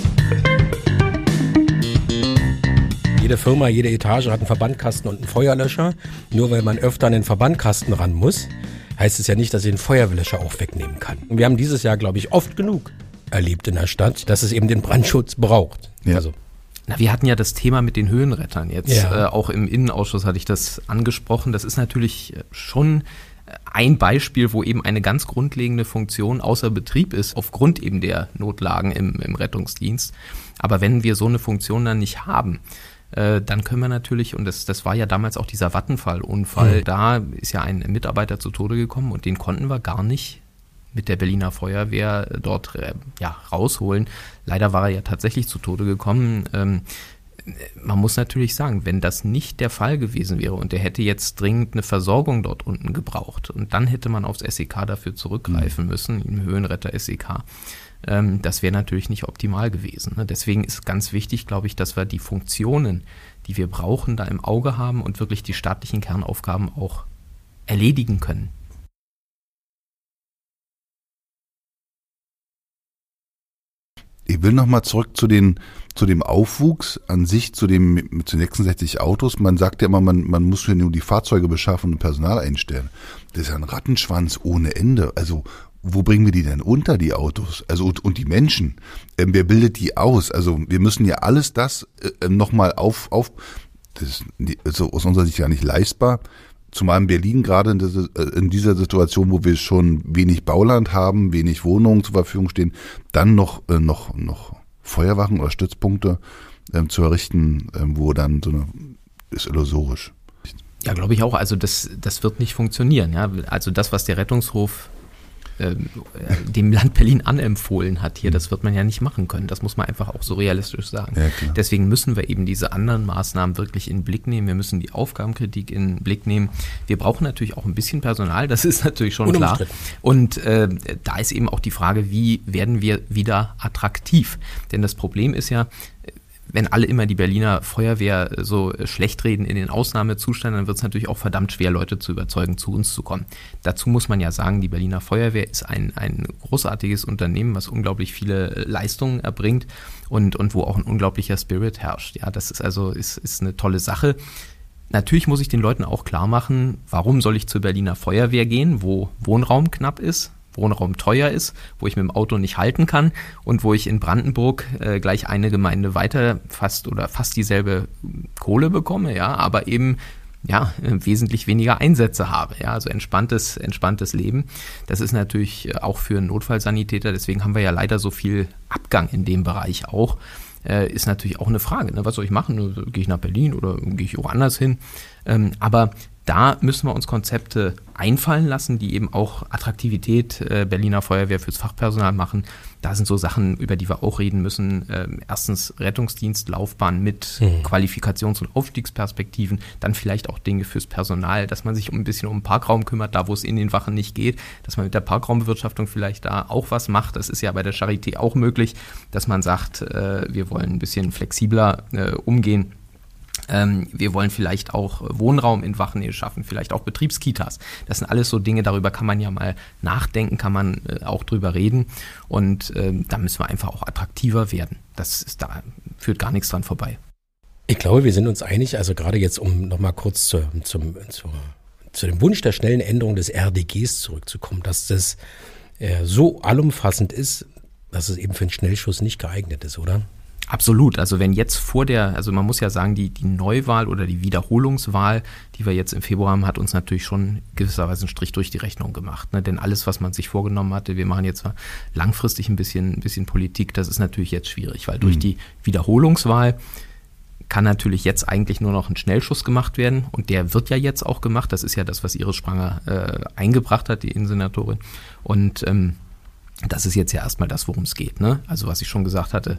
jede Firma, jede Etage hat einen Verbandkasten und einen Feuerlöscher. Nur weil man öfter an den Verbandkasten ran muss, heißt es ja nicht, dass ich den Feuerlöscher auch wegnehmen kann. Und wir haben dieses Jahr, glaube ich, oft genug erlebt in der Stadt, dass es eben den Brandschutz braucht. Ja. Also na, wir hatten ja das Thema mit den Höhenrettern jetzt. Ja. Äh, auch im Innenausschuss hatte ich das angesprochen. Das ist natürlich schon ein Beispiel, wo eben eine ganz grundlegende Funktion außer Betrieb ist, aufgrund eben der Notlagen im, im Rettungsdienst. Aber wenn wir so eine Funktion dann nicht haben, äh, dann können wir natürlich, und das, das war ja damals auch dieser Wattenfall-Unfall, mhm. da ist ja ein Mitarbeiter zu Tode gekommen und den konnten wir gar nicht mit der Berliner Feuerwehr dort äh, ja, rausholen. Leider war er ja tatsächlich zu Tode gekommen. Ähm, man muss natürlich sagen, wenn das nicht der Fall gewesen wäre und er hätte jetzt dringend eine Versorgung dort unten gebraucht und dann hätte man aufs SEK dafür zurückgreifen mhm. müssen, im Höhenretter SEK, ähm, das wäre natürlich nicht optimal gewesen. Ne? Deswegen ist ganz wichtig, glaube ich, dass wir die Funktionen, die wir brauchen, da im Auge haben und wirklich die staatlichen Kernaufgaben auch erledigen können. Ich will nochmal zurück zu den zu dem Aufwuchs an sich, zu dem mit den 66 Autos. Man sagt ja immer, man, man muss ja nur die Fahrzeuge beschaffen und Personal einstellen. Das ist ja ein Rattenschwanz ohne Ende. Also wo bringen wir die denn unter, die Autos? Also und, und die Menschen? Ähm, wer bildet die aus? Also wir müssen ja alles das äh, nochmal auf, auf, das ist also aus unserer Sicht ja nicht leistbar. Zumal in Berlin gerade äh, in dieser Situation, wo wir schon wenig Bauland haben, wenig Wohnungen zur Verfügung stehen, dann noch, äh, noch, noch Feuerwachen oder Stützpunkte ähm, zu errichten, ähm, wo dann so eine, ist illusorisch. Ja, glaube ich auch. Also das, das wird nicht funktionieren. Ja? Also das, was der Rettungshof ähm, dem Land Berlin anempfohlen hat hier. Das wird man ja nicht machen können. Das muss man einfach auch so realistisch sagen. Ja, Deswegen müssen wir eben diese anderen Maßnahmen wirklich in den Blick nehmen. Wir müssen die Aufgabenkritik in den Blick nehmen. Wir brauchen natürlich auch ein bisschen Personal, das ist natürlich schon klar. Und äh, da ist eben auch die Frage, wie werden wir wieder attraktiv? Denn das Problem ist ja, wenn alle immer die Berliner Feuerwehr so schlecht reden in den Ausnahmezuständen, dann wird es natürlich auch verdammt schwer, Leute zu überzeugen, zu uns zu kommen. Dazu muss man ja sagen, die Berliner Feuerwehr ist ein, ein großartiges Unternehmen, was unglaublich viele Leistungen erbringt und, und wo auch ein unglaublicher Spirit herrscht. Ja, das ist also ist, ist eine tolle Sache. Natürlich muss ich den Leuten auch klar machen, warum soll ich zur Berliner Feuerwehr gehen, wo Wohnraum knapp ist, Wohnraum teuer ist, wo ich mit dem Auto nicht halten kann und wo ich in Brandenburg äh, gleich eine Gemeinde weiter fast oder fast dieselbe Kohle bekomme, ja, aber eben ja, wesentlich weniger Einsätze habe. Ja, also entspanntes, entspanntes Leben. Das ist natürlich auch für einen Notfallsanitäter, deswegen haben wir ja leider so viel Abgang in dem Bereich auch. Äh, ist natürlich auch eine Frage. Ne? Was soll ich machen? Gehe ich nach Berlin oder gehe ich woanders hin? Ähm, aber da müssen wir uns Konzepte einfallen lassen, die eben auch Attraktivität äh, Berliner Feuerwehr fürs Fachpersonal machen. Da sind so Sachen, über die wir auch reden müssen. Ähm, erstens Rettungsdienstlaufbahn mit mhm. Qualifikations- und Aufstiegsperspektiven. Dann vielleicht auch Dinge fürs Personal, dass man sich ein bisschen um den Parkraum kümmert, da wo es in den Wachen nicht geht. Dass man mit der Parkraumbewirtschaftung vielleicht da auch was macht. Das ist ja bei der Charité auch möglich, dass man sagt, äh, wir wollen ein bisschen flexibler äh, umgehen ähm, wir wollen vielleicht auch Wohnraum in Wachenähe schaffen, vielleicht auch Betriebskitas. Das sind alles so Dinge, darüber kann man ja mal nachdenken, kann man äh, auch drüber reden. Und ähm, da müssen wir einfach auch attraktiver werden. Das ist, da führt gar nichts dran vorbei. Ich glaube, wir sind uns einig, also gerade jetzt, um nochmal kurz zu, zum, zu, zu dem Wunsch der schnellen Änderung des RDGs zurückzukommen, dass das äh, so allumfassend ist, dass es eben für einen Schnellschuss nicht geeignet ist, oder? Absolut. Also wenn jetzt vor der, also man muss ja sagen, die, die Neuwahl oder die Wiederholungswahl, die wir jetzt im Februar haben, hat uns natürlich schon gewisserweise einen Strich durch die Rechnung gemacht. Ne? Denn alles, was man sich vorgenommen hatte, wir machen jetzt langfristig ein bisschen, ein bisschen Politik, das ist natürlich jetzt schwierig, weil durch mhm. die Wiederholungswahl kann natürlich jetzt eigentlich nur noch ein Schnellschuss gemacht werden und der wird ja jetzt auch gemacht. Das ist ja das, was Iris Spranger äh, eingebracht hat, die Innensenatorin. Und ähm, das ist jetzt ja erstmal das, worum es geht. Ne? Also was ich schon gesagt hatte,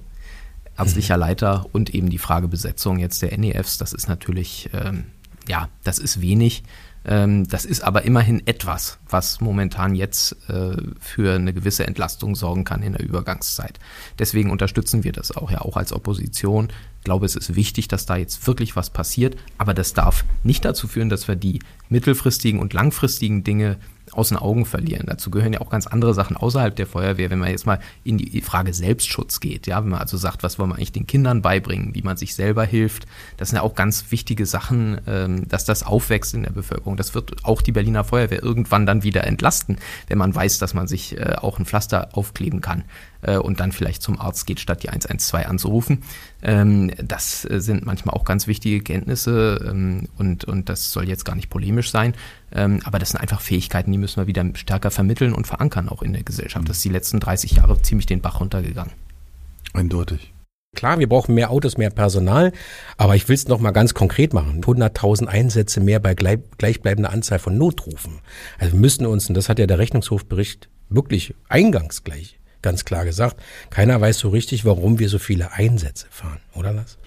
ärztlicher Leiter und eben die Frage Besetzung jetzt der NEFs, das ist natürlich, ähm, ja, das ist wenig. Ähm, das ist aber immerhin etwas, was momentan jetzt äh, für eine gewisse Entlastung sorgen kann in der Übergangszeit. Deswegen unterstützen wir das auch ja auch als Opposition. Ich glaube, es ist wichtig, dass da jetzt wirklich was passiert, aber das darf nicht dazu führen, dass wir die mittelfristigen und langfristigen Dinge aus den Augen verlieren. Dazu gehören ja auch ganz andere Sachen außerhalb der Feuerwehr, wenn man jetzt mal in die Frage Selbstschutz geht, ja, wenn man also sagt, was wollen wir eigentlich den Kindern beibringen, wie man sich selber hilft, das sind ja auch ganz wichtige Sachen, ähm, dass das aufwächst in der Bevölkerung. Das wird auch die Berliner Feuerwehr irgendwann dann wieder entlasten, wenn man weiß, dass man sich äh, auch ein Pflaster aufkleben kann äh, und dann vielleicht zum Arzt geht, statt die 112 anzurufen. Ähm, das äh, sind manchmal auch ganz wichtige Kenntnisse ähm, und, und das soll jetzt gar nicht polemisch sein. Ähm, aber das sind einfach Fähigkeiten, die müssen wir wieder stärker vermitteln und verankern auch in der Gesellschaft. Das ist die letzten 30 Jahre ziemlich den Bach runtergegangen. Eindeutig. Klar, wir brauchen mehr Autos, mehr Personal, aber ich will es noch mal ganz konkret machen. 100.000 Einsätze mehr bei gleichbleibender Anzahl von Notrufen. Also wir müssen uns, und das hat ja der Rechnungshofbericht wirklich eingangs gleich ganz klar gesagt. Keiner weiß so richtig, warum wir so viele Einsätze fahren, oder was?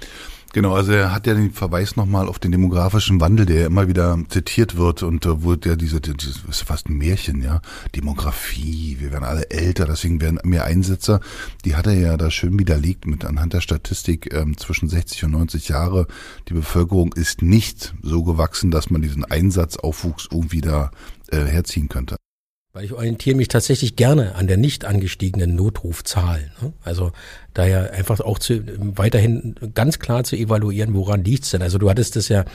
Genau, also er hat ja den Verweis nochmal auf den demografischen Wandel, der ja immer wieder zitiert wird und äh, wo der diese, das ist fast ein Märchen, ja, Demografie, wir werden alle älter, deswegen werden mehr Einsätze. Die hat er ja da schön widerlegt mit anhand der Statistik ähm, zwischen 60 und 90 Jahre. Die Bevölkerung ist nicht so gewachsen, dass man diesen Einsatzaufwuchs irgendwie da äh, herziehen könnte. Weil ich orientiere mich tatsächlich gerne an der nicht angestiegenen Notrufzahl. Ne? Also daher einfach auch zu, weiterhin ganz klar zu evaluieren, woran liegt's denn? Also du hattest es ja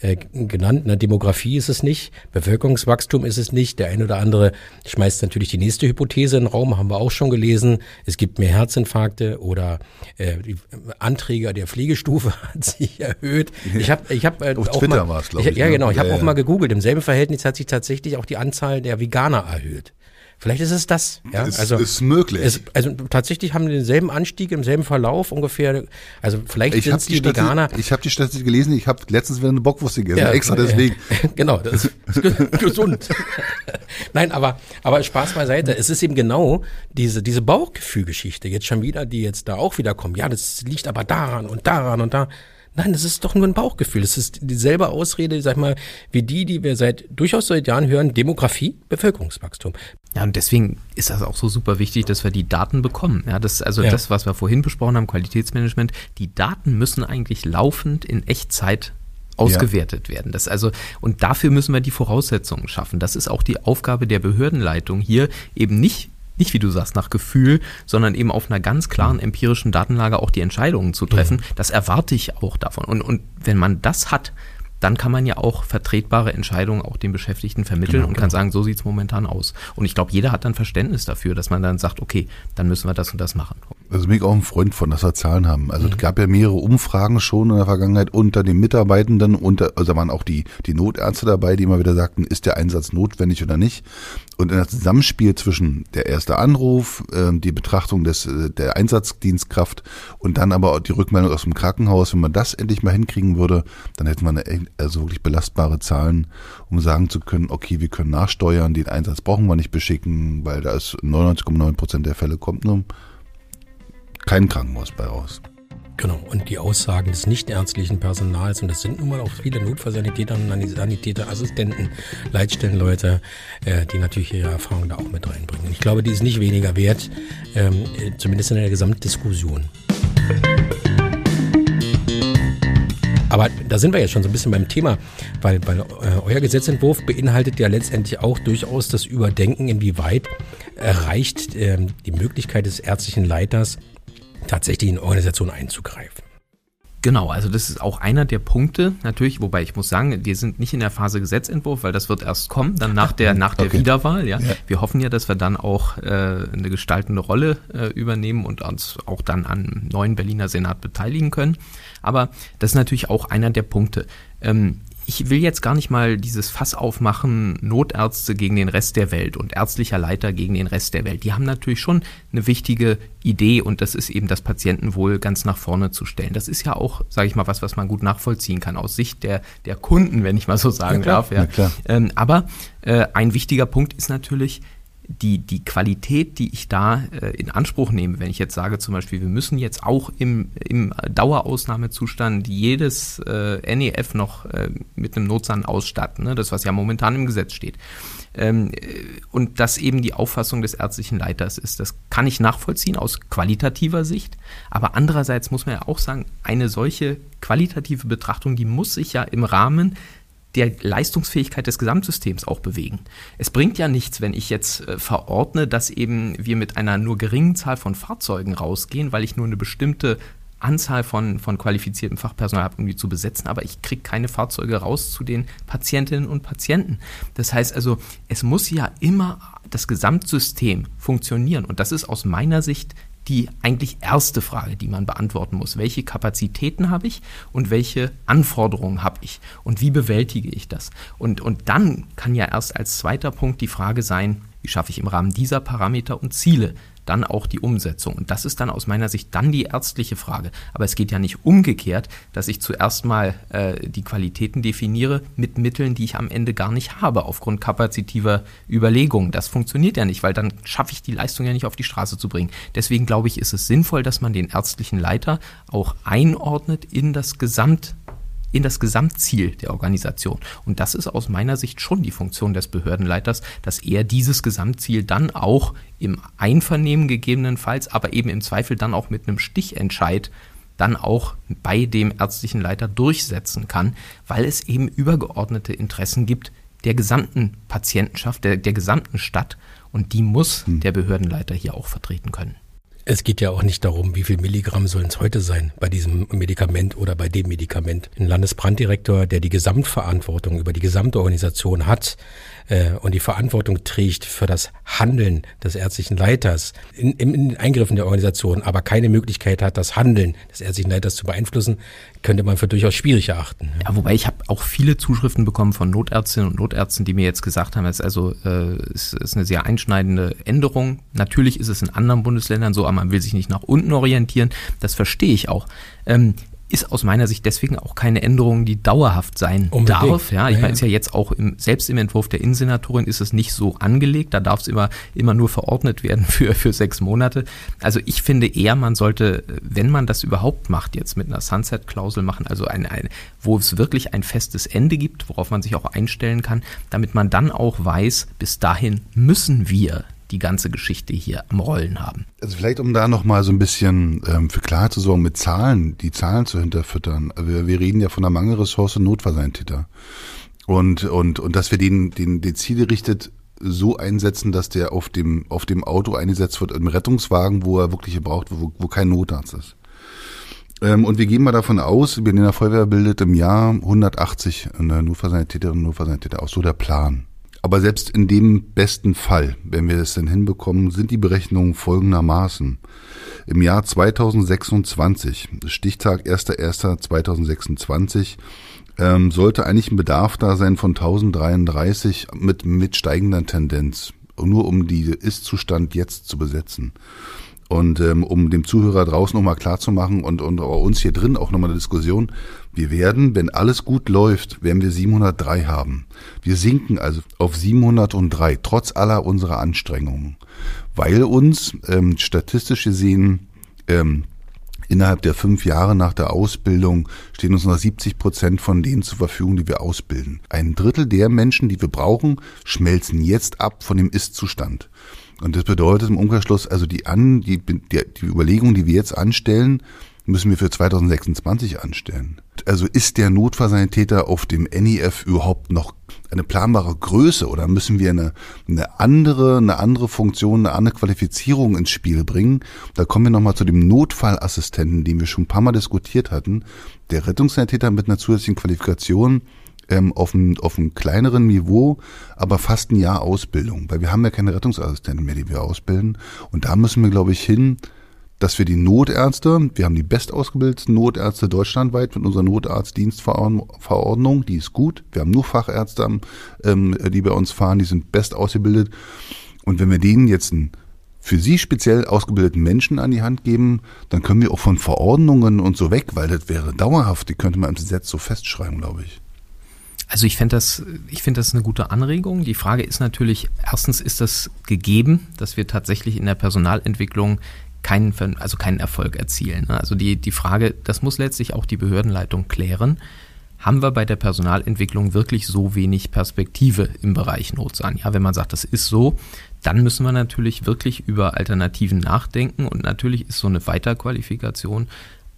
äh, genannt, ne? Demografie ist es nicht, Bevölkerungswachstum ist es nicht. Der eine oder andere schmeißt natürlich die nächste Hypothese in den Raum, haben wir auch schon gelesen. Es gibt mehr Herzinfarkte oder äh, die Anträge der Pflegestufe hat sich erhöht. Ich habe ich hab, äh, Auf auch Twitter mal, ich, ich, Ja, ne? genau. Ich ja, habe ja. auch mal gegoogelt. Im selben Verhältnis hat sich tatsächlich auch die Anzahl der Veganer erhöht. Vielleicht ist es das. Ja? Ist, also ist möglich. Es, also tatsächlich haben wir denselben Anstieg im selben Verlauf ungefähr. Also vielleicht sind die, die Veganer. Ich habe die Statistik gelesen. Ich habe letztens wieder eine Bockwurst gegessen. Ja, extra deswegen. genau, das ist gesund. Nein, aber aber Spaß beiseite. Es ist eben genau diese diese Bauchgefühlgeschichte jetzt schon wieder, die jetzt da auch wieder kommt. Ja, das liegt aber daran und daran und da. Nein, das ist doch nur ein Bauchgefühl. Das ist dieselbe Ausrede, sag mal, wie die, die wir seit durchaus seit Jahren hören, Demografie, Bevölkerungswachstum. Ja, und deswegen ist das auch so super wichtig, dass wir die Daten bekommen. Ja, das, also ja. das, was wir vorhin besprochen haben, Qualitätsmanagement, die Daten müssen eigentlich laufend in Echtzeit ausgewertet ja. werden. Das also, und dafür müssen wir die Voraussetzungen schaffen. Das ist auch die Aufgabe der Behördenleitung hier, eben nicht nicht wie du sagst, nach Gefühl, sondern eben auf einer ganz klaren mhm. empirischen Datenlage auch die Entscheidungen zu treffen. Ja. Das erwarte ich auch davon. Und, und wenn man das hat, dann kann man ja auch vertretbare Entscheidungen auch den Beschäftigten vermitteln genau, und kann genau. sagen, so sieht's momentan aus. Und ich glaube, jeder hat dann Verständnis dafür, dass man dann sagt, okay, dann müssen wir das und das machen. Also bin ich auch ein Freund von, dass wir Zahlen haben. Also mhm. es gab ja mehrere Umfragen schon in der Vergangenheit unter den Mitarbeitenden, unter, also waren auch die, die Notärzte dabei, die immer wieder sagten, ist der Einsatz notwendig oder nicht. Und in das Zusammenspiel zwischen der erste Anruf, äh, die Betrachtung des, äh, der Einsatzdienstkraft und dann aber auch die Rückmeldung aus dem Krankenhaus, wenn man das endlich mal hinkriegen würde, dann hätten wir eine, also wirklich belastbare Zahlen, um sagen zu können, okay, wir können nachsteuern, den Einsatz brauchen wir nicht beschicken, weil da ist 99,9 Prozent der Fälle kommt nur kein Krankenhaus bei raus. Genau, und die Aussagen des nichtärztlichen Personals, und das sind nun mal auch viele Notfallsanitäter und Sanitäter, Assistenten, Leitstellenleute, äh, die natürlich ihre Erfahrung da auch mit reinbringen. Ich glaube, die ist nicht weniger wert, ähm, zumindest in der Gesamtdiskussion. Aber da sind wir jetzt schon so ein bisschen beim Thema, weil, weil äh, euer Gesetzentwurf beinhaltet ja letztendlich auch durchaus das Überdenken, inwieweit erreicht äh, die Möglichkeit des ärztlichen Leiters, tatsächlich in Organisationen einzugreifen. Genau, also das ist auch einer der Punkte natürlich, wobei ich muss sagen, wir sind nicht in der Phase Gesetzentwurf, weil das wird erst kommen, dann nach der nach der okay. Wiederwahl. Ja. ja. wir hoffen ja, dass wir dann auch äh, eine gestaltende Rolle äh, übernehmen und uns auch dann am neuen Berliner Senat beteiligen können. Aber das ist natürlich auch einer der Punkte. Ähm, ich will jetzt gar nicht mal dieses Fass aufmachen, Notärzte gegen den Rest der Welt und ärztlicher Leiter gegen den Rest der Welt. Die haben natürlich schon eine wichtige Idee und das ist eben das Patientenwohl ganz nach vorne zu stellen. Das ist ja auch, sage ich mal, was, was man gut nachvollziehen kann aus Sicht der, der Kunden, wenn ich mal so sagen ja, darf. Ja. ja ähm, aber äh, ein wichtiger Punkt ist natürlich, die, die Qualität, die ich da äh, in Anspruch nehme, wenn ich jetzt sage zum Beispiel, wir müssen jetzt auch im, im Dauerausnahmezustand jedes äh, NEF noch äh, mit einem Notsan ausstatten, ne? das was ja momentan im Gesetz steht. Ähm, äh, und das eben die Auffassung des ärztlichen Leiters ist. Das kann ich nachvollziehen aus qualitativer Sicht, aber andererseits muss man ja auch sagen, eine solche qualitative Betrachtung, die muss sich ja im Rahmen der Leistungsfähigkeit des Gesamtsystems auch bewegen. Es bringt ja nichts, wenn ich jetzt äh, verordne, dass eben wir mit einer nur geringen Zahl von Fahrzeugen rausgehen, weil ich nur eine bestimmte Anzahl von, von qualifiziertem Fachpersonal habe, irgendwie zu besetzen, aber ich kriege keine Fahrzeuge raus zu den Patientinnen und Patienten. Das heißt also, es muss ja immer das Gesamtsystem funktionieren und das ist aus meiner Sicht die eigentlich erste Frage, die man beantworten muss. Welche Kapazitäten habe ich und welche Anforderungen habe ich und wie bewältige ich das? Und, und dann kann ja erst als zweiter Punkt die Frage sein, wie schaffe ich im Rahmen dieser Parameter und Ziele dann auch die Umsetzung. Und das ist dann aus meiner Sicht dann die ärztliche Frage. Aber es geht ja nicht umgekehrt, dass ich zuerst mal äh, die Qualitäten definiere mit Mitteln, die ich am Ende gar nicht habe, aufgrund kapazitiver Überlegungen. Das funktioniert ja nicht, weil dann schaffe ich die Leistung ja nicht auf die Straße zu bringen. Deswegen glaube ich, ist es sinnvoll, dass man den ärztlichen Leiter auch einordnet in das Gesamt in das Gesamtziel der Organisation. Und das ist aus meiner Sicht schon die Funktion des Behördenleiters, dass er dieses Gesamtziel dann auch im Einvernehmen gegebenenfalls, aber eben im Zweifel dann auch mit einem Stichentscheid dann auch bei dem ärztlichen Leiter durchsetzen kann, weil es eben übergeordnete Interessen gibt der gesamten Patientenschaft, der, der gesamten Stadt und die muss hm. der Behördenleiter hier auch vertreten können. Es geht ja auch nicht darum, wie viel Milligramm sollen es heute sein bei diesem Medikament oder bei dem Medikament. Ein Landesbranddirektor, der die Gesamtverantwortung über die gesamte Organisation hat, äh, und die Verantwortung trägt für das Handeln des ärztlichen Leiters in, in, in Eingriffen der Organisation, aber keine Möglichkeit hat, das Handeln des ärztlichen Leiters zu beeinflussen, könnte man für durchaus schwierig erachten. Ja, wobei ich habe auch viele Zuschriften bekommen von Notärztinnen und Notärzten, die mir jetzt gesagt haben, es ist also äh, es ist eine sehr einschneidende Änderung. Natürlich ist es in anderen Bundesländern so, aber man will sich nicht nach unten orientieren. Das verstehe ich auch. Ähm, ist aus meiner Sicht deswegen auch keine Änderung, die dauerhaft sein Unbedingt. darf. Ja, ich ja, meine, ist ja jetzt auch im, selbst im Entwurf der Innensenatorin ist es nicht so angelegt. Da darf es immer, immer nur verordnet werden für, für sechs Monate. Also ich finde eher, man sollte, wenn man das überhaupt macht, jetzt mit einer Sunset-Klausel machen, also ein, ein, wo es wirklich ein festes Ende gibt, worauf man sich auch einstellen kann, damit man dann auch weiß, bis dahin müssen wir die ganze Geschichte hier am Rollen haben. Also vielleicht, um da nochmal so ein bisschen ähm, für Klarheit zu sorgen, mit Zahlen, die Zahlen zu hinterfüttern. Wir, wir reden ja von der Mangelressource Notfallsanitäter. Und, und, und dass wir den, den, den zielgerichtet so einsetzen, dass der auf dem, auf dem Auto eingesetzt wird, im Rettungswagen, wo er wirklich gebraucht wird, wo, wo kein Notarzt ist. Ähm, und wir gehen mal davon aus, Berliner Feuerwehr bildet im Jahr 180 Notfallsanitäterinnen und Notfallsanitäter aus, so der Plan. Aber selbst in dem besten Fall, wenn wir es denn hinbekommen, sind die Berechnungen folgendermaßen. Im Jahr 2026, Stichtag 1.1.2026, ähm, sollte eigentlich ein Bedarf da sein von 1033 mit, mit steigender Tendenz, nur um die Ist-Zustand jetzt zu besetzen. Und ähm, um dem Zuhörer draußen nochmal klarzumachen und, und uns hier drin auch nochmal eine Diskussion, wir werden, wenn alles gut läuft, werden wir 703 haben. Wir sinken also auf 703, trotz aller unserer Anstrengungen, weil uns ähm, statistisch gesehen ähm, innerhalb der fünf Jahre nach der Ausbildung stehen uns noch 70 Prozent von denen zur Verfügung, die wir ausbilden. Ein Drittel der Menschen, die wir brauchen, schmelzen jetzt ab von dem Ist-Zustand. Und das bedeutet im Umkehrschluss, also die, an, die, die, die Überlegungen, die wir jetzt anstellen, müssen wir für 2026 anstellen. Also ist der Notfallsanitäter auf dem NIF überhaupt noch eine planbare Größe oder müssen wir eine, eine andere, eine andere Funktion, eine andere Qualifizierung ins Spiel bringen? Da kommen wir nochmal zu dem Notfallassistenten, den wir schon ein paar Mal diskutiert hatten. Der Rettungssanitäter mit einer zusätzlichen Qualifikation ähm, auf, einem, auf einem kleineren Niveau, aber fast ein Jahr Ausbildung, weil wir haben ja keine Rettungsassistenten mehr, die wir ausbilden. Und da müssen wir, glaube ich, hin, dass wir die Notärzte, wir haben die bestausgebildeten Notärzte deutschlandweit mit unserer Notarztdienstverordnung, die ist gut. Wir haben nur Fachärzte, ähm, die bei uns fahren, die sind best ausgebildet. Und wenn wir denen jetzt einen für sie speziell ausgebildeten Menschen an die Hand geben, dann können wir auch von Verordnungen und so weg, weil das wäre dauerhaft, die könnte man im Gesetz so festschreiben, glaube ich. Also ich finde das, ich finde das eine gute Anregung. Die Frage ist natürlich, erstens ist das gegeben, dass wir tatsächlich in der Personalentwicklung keinen, also keinen Erfolg erzielen. Ne? Also die, die Frage, das muss letztlich auch die Behördenleitung klären. Haben wir bei der Personalentwicklung wirklich so wenig Perspektive im Bereich Notsan? Ja, wenn man sagt, das ist so, dann müssen wir natürlich wirklich über Alternativen nachdenken und natürlich ist so eine Weiterqualifikation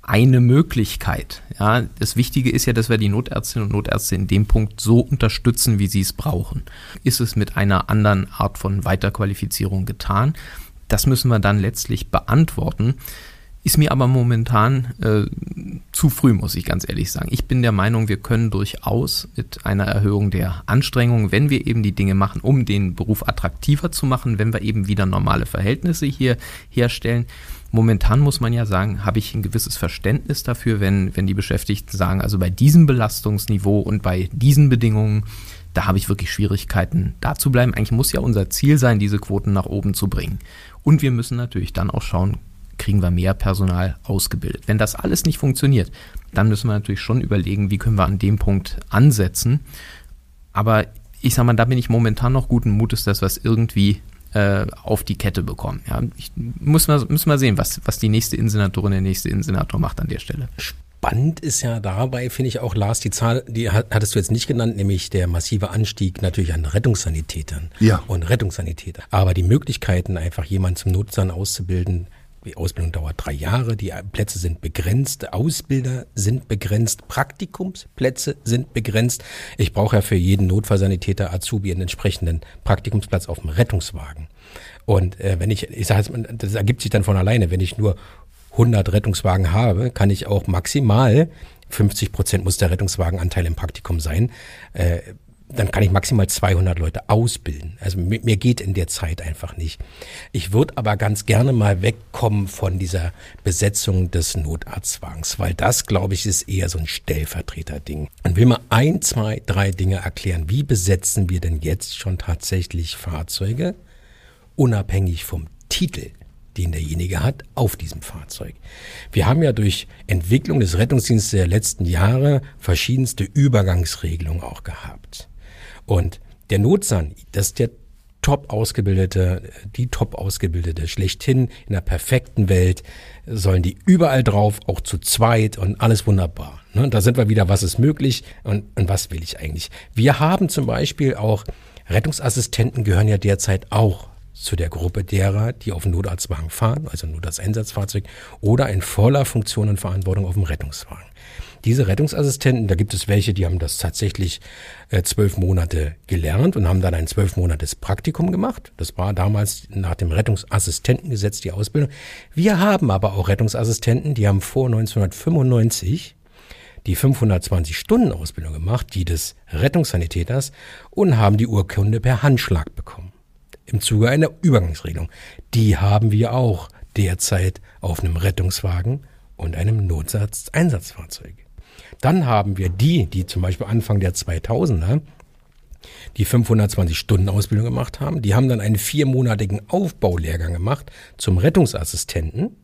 eine Möglichkeit. Ja, das Wichtige ist ja, dass wir die Notärztinnen und Notärzte in dem Punkt so unterstützen, wie sie es brauchen. Ist es mit einer anderen Art von Weiterqualifizierung getan? Das müssen wir dann letztlich beantworten. Ist mir aber momentan äh, zu früh, muss ich ganz ehrlich sagen. Ich bin der Meinung, wir können durchaus mit einer Erhöhung der Anstrengungen, wenn wir eben die Dinge machen, um den Beruf attraktiver zu machen, wenn wir eben wieder normale Verhältnisse hier herstellen, Momentan muss man ja sagen, habe ich ein gewisses Verständnis dafür, wenn, wenn die Beschäftigten sagen, also bei diesem Belastungsniveau und bei diesen Bedingungen, da habe ich wirklich Schwierigkeiten, da zu bleiben. Eigentlich muss ja unser Ziel sein, diese Quoten nach oben zu bringen. Und wir müssen natürlich dann auch schauen, kriegen wir mehr Personal ausgebildet. Wenn das alles nicht funktioniert, dann müssen wir natürlich schon überlegen, wie können wir an dem Punkt ansetzen. Aber ich sage mal, da bin ich momentan noch guten Mutes, dass wir es irgendwie äh, auf die Kette bekommen. Ja, ich muss mal, müssen wir sehen, was, was die nächste Insenatorin, der nächste Insenator macht an der Stelle. Spannend ist ja dabei, finde ich auch, Lars, die Zahl, die hattest du jetzt nicht genannt, nämlich der massive Anstieg natürlich an Rettungssanitätern ja. und Rettungssanitäter. Aber die Möglichkeiten, einfach jemanden zum Notsan auszubilden, die Ausbildung dauert drei Jahre, die Plätze sind begrenzt, Ausbilder sind begrenzt, Praktikumsplätze sind begrenzt. Ich brauche ja für jeden Notfallsanitäter Azubi einen entsprechenden Praktikumsplatz auf dem Rettungswagen. Und äh, wenn ich, ich sage das ergibt sich dann von alleine, wenn ich nur 100 Rettungswagen habe, kann ich auch maximal 50 Prozent muss der Rettungswagenanteil im Praktikum sein. Äh, dann kann ich maximal 200 Leute ausbilden. Also mir, mir geht in der Zeit einfach nicht. Ich würde aber ganz gerne mal wegkommen von dieser Besetzung des Notarztwagens, weil das, glaube ich, ist eher so ein Stellvertreterding. Und will mal ein, zwei, drei Dinge erklären. Wie besetzen wir denn jetzt schon tatsächlich Fahrzeuge, unabhängig vom Titel? Den derjenige hat, auf diesem Fahrzeug. Wir haben ja durch Entwicklung des Rettungsdienstes der letzten Jahre verschiedenste Übergangsregelungen auch gehabt. Und der Notsan, das ist der top ausgebildete, die top ausgebildete, schlechthin in der perfekten Welt, sollen die überall drauf, auch zu zweit und alles wunderbar. Ne? Da sind wir wieder, was ist möglich und, und was will ich eigentlich. Wir haben zum Beispiel auch Rettungsassistenten gehören ja derzeit auch zu der Gruppe derer, die auf dem Notarztwagen fahren, also Notarzteinsatzfahrzeug, oder in voller Funktion und Verantwortung auf dem Rettungswagen. Diese Rettungsassistenten, da gibt es welche, die haben das tatsächlich äh, zwölf Monate gelernt und haben dann ein zwölf Monates Praktikum gemacht. Das war damals nach dem Rettungsassistentengesetz die Ausbildung. Wir haben aber auch Rettungsassistenten, die haben vor 1995 die 520 Stunden Ausbildung gemacht, die des Rettungssanitäters und haben die Urkunde per Handschlag bekommen. Im Zuge einer Übergangsregelung. Die haben wir auch derzeit auf einem Rettungswagen und einem Notsatzeinsatzfahrzeug. Dann haben wir die, die zum Beispiel Anfang der 2000er die 520 Stunden Ausbildung gemacht haben. Die haben dann einen viermonatigen Aufbaulehrgang gemacht zum Rettungsassistenten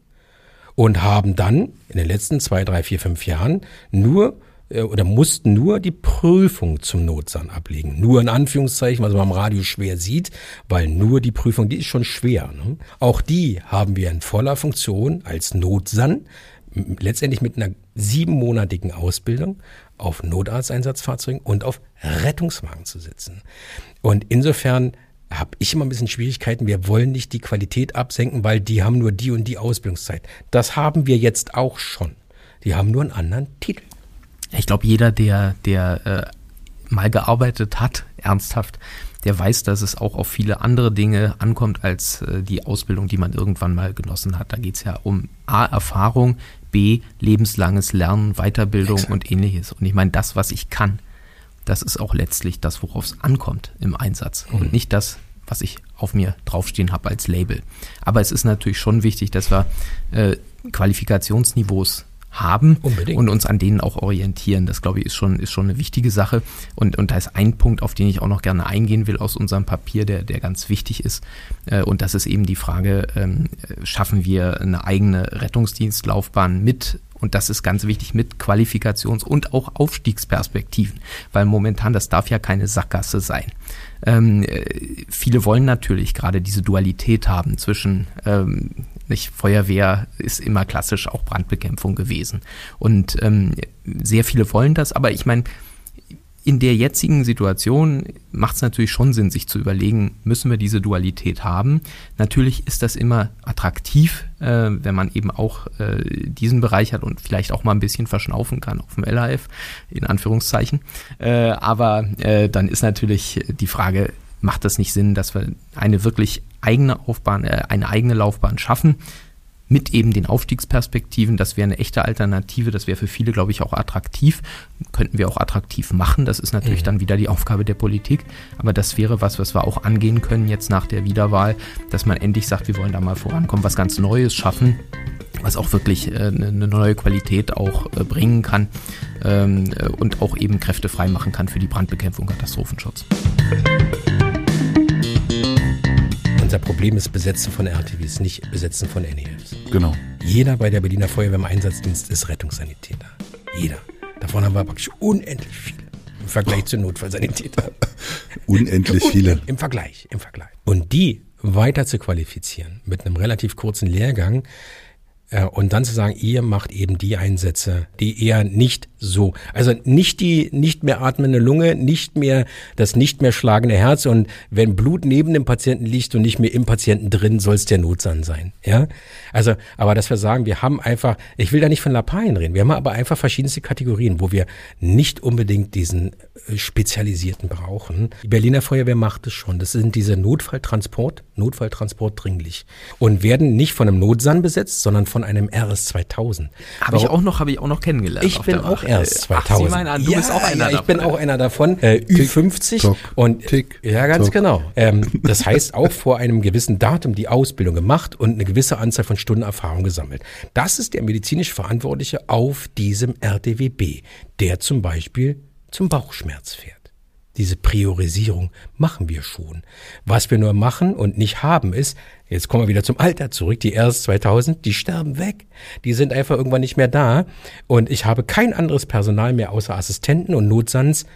und haben dann in den letzten zwei, drei, vier, fünf Jahren nur oder mussten nur die Prüfung zum Notsan ablegen. Nur in Anführungszeichen, was man am Radio schwer sieht, weil nur die Prüfung, die ist schon schwer. Ne? Auch die haben wir in voller Funktion als Notsan, letztendlich mit einer siebenmonatigen Ausbildung auf Notarzteinsatzfahrzeugen und auf Rettungswagen zu setzen. Und insofern habe ich immer ein bisschen Schwierigkeiten. Wir wollen nicht die Qualität absenken, weil die haben nur die und die Ausbildungszeit. Das haben wir jetzt auch schon. Die haben nur einen anderen Titel. Ich glaube, jeder, der, der äh, mal gearbeitet hat, ernsthaft, der weiß, dass es auch auf viele andere Dinge ankommt als äh, die Ausbildung, die man irgendwann mal genossen hat. Da geht es ja um A, Erfahrung, B, lebenslanges Lernen, Weiterbildung Exakt. und ähnliches. Und ich meine, das, was ich kann, das ist auch letztlich das, worauf es ankommt im Einsatz mhm. und nicht das, was ich auf mir draufstehen habe als Label. Aber es ist natürlich schon wichtig, dass wir äh, Qualifikationsniveaus haben Unbedingt. und uns an denen auch orientieren. Das glaube ich ist schon, ist schon eine wichtige Sache. Und, und da ist ein Punkt, auf den ich auch noch gerne eingehen will aus unserem Papier, der, der ganz wichtig ist. Äh, und das ist eben die Frage, ähm, schaffen wir eine eigene Rettungsdienstlaufbahn mit und das ist ganz wichtig mit Qualifikations- und auch Aufstiegsperspektiven, weil momentan das darf ja keine Sackgasse sein. Ähm, äh, viele wollen natürlich gerade diese Dualität haben zwischen ähm, nicht, Feuerwehr ist immer klassisch auch Brandbekämpfung gewesen. Und ähm, sehr viele wollen das, aber ich meine, in der jetzigen Situation macht es natürlich schon Sinn, sich zu überlegen, müssen wir diese Dualität haben. Natürlich ist das immer attraktiv, äh, wenn man eben auch äh, diesen Bereich hat und vielleicht auch mal ein bisschen verschnaufen kann auf dem LHF, in Anführungszeichen. Äh, aber äh, dann ist natürlich die Frage, macht das nicht Sinn, dass wir eine wirklich eigene Aufbahn, äh, eine eigene Laufbahn schaffen mit eben den Aufstiegsperspektiven. Das wäre eine echte Alternative. Das wäre für viele, glaube ich, auch attraktiv. Könnten wir auch attraktiv machen. Das ist natürlich mhm. dann wieder die Aufgabe der Politik. Aber das wäre was, was wir auch angehen können jetzt nach der Wiederwahl, dass man endlich sagt, wir wollen da mal vorankommen, was ganz Neues schaffen, was auch wirklich äh, eine neue Qualität auch äh, bringen kann ähm, und auch eben Kräfte frei machen kann für die Brandbekämpfung, Katastrophenschutz. Unser Problem ist Besetzen von RTWs, nicht Besetzen von NEFs. Genau. Jeder bei der Berliner Feuerwehr im Einsatzdienst ist Rettungssanitäter. Jeder. Davon haben wir praktisch unendlich viele. Im Vergleich zu Notfallsanitätern. unendlich viele. Im Vergleich, im Vergleich. Und die weiter zu qualifizieren mit einem relativ kurzen Lehrgang, äh, und dann zu sagen, ihr macht eben die Einsätze, die eher nicht so, also nicht die nicht mehr atmende Lunge, nicht mehr das nicht mehr schlagende Herz und wenn Blut neben dem Patienten liegt und nicht mehr im Patienten drin, soll es der Notsan sein, ja? Also, aber dass wir sagen, wir haben einfach, ich will da nicht von Lappalien reden, wir haben aber einfach verschiedenste Kategorien, wo wir nicht unbedingt diesen äh, spezialisierten brauchen. Die Berliner Feuerwehr macht es schon. Das sind diese Notfalltransport, Notfalltransport dringlich und werden nicht von einem Notsan besetzt, sondern von einem RS 2000. Habe ich auch noch, habe ich auch noch kennengelernt. Ich bin auch RS 2000. Ach, Sie meinen an, du ja, bist auch einer ja, ich bin auch einer davon. Äh, Ü50 Tick, und Tick, ja, ganz Tick. genau. Ähm, das heißt auch vor einem gewissen Datum die Ausbildung gemacht und eine gewisse Anzahl von Stunden Erfahrung gesammelt. Das ist der medizinisch Verantwortliche auf diesem RDWB, der zum Beispiel zum Bauchschmerz fährt. Diese Priorisierung machen wir schon. Was wir nur machen und nicht haben ist, jetzt kommen wir wieder zum Alter zurück, die RS 2000, die sterben weg. Die sind einfach irgendwann nicht mehr da. Und ich habe kein anderes Personal mehr außer Assistenten und Notsans,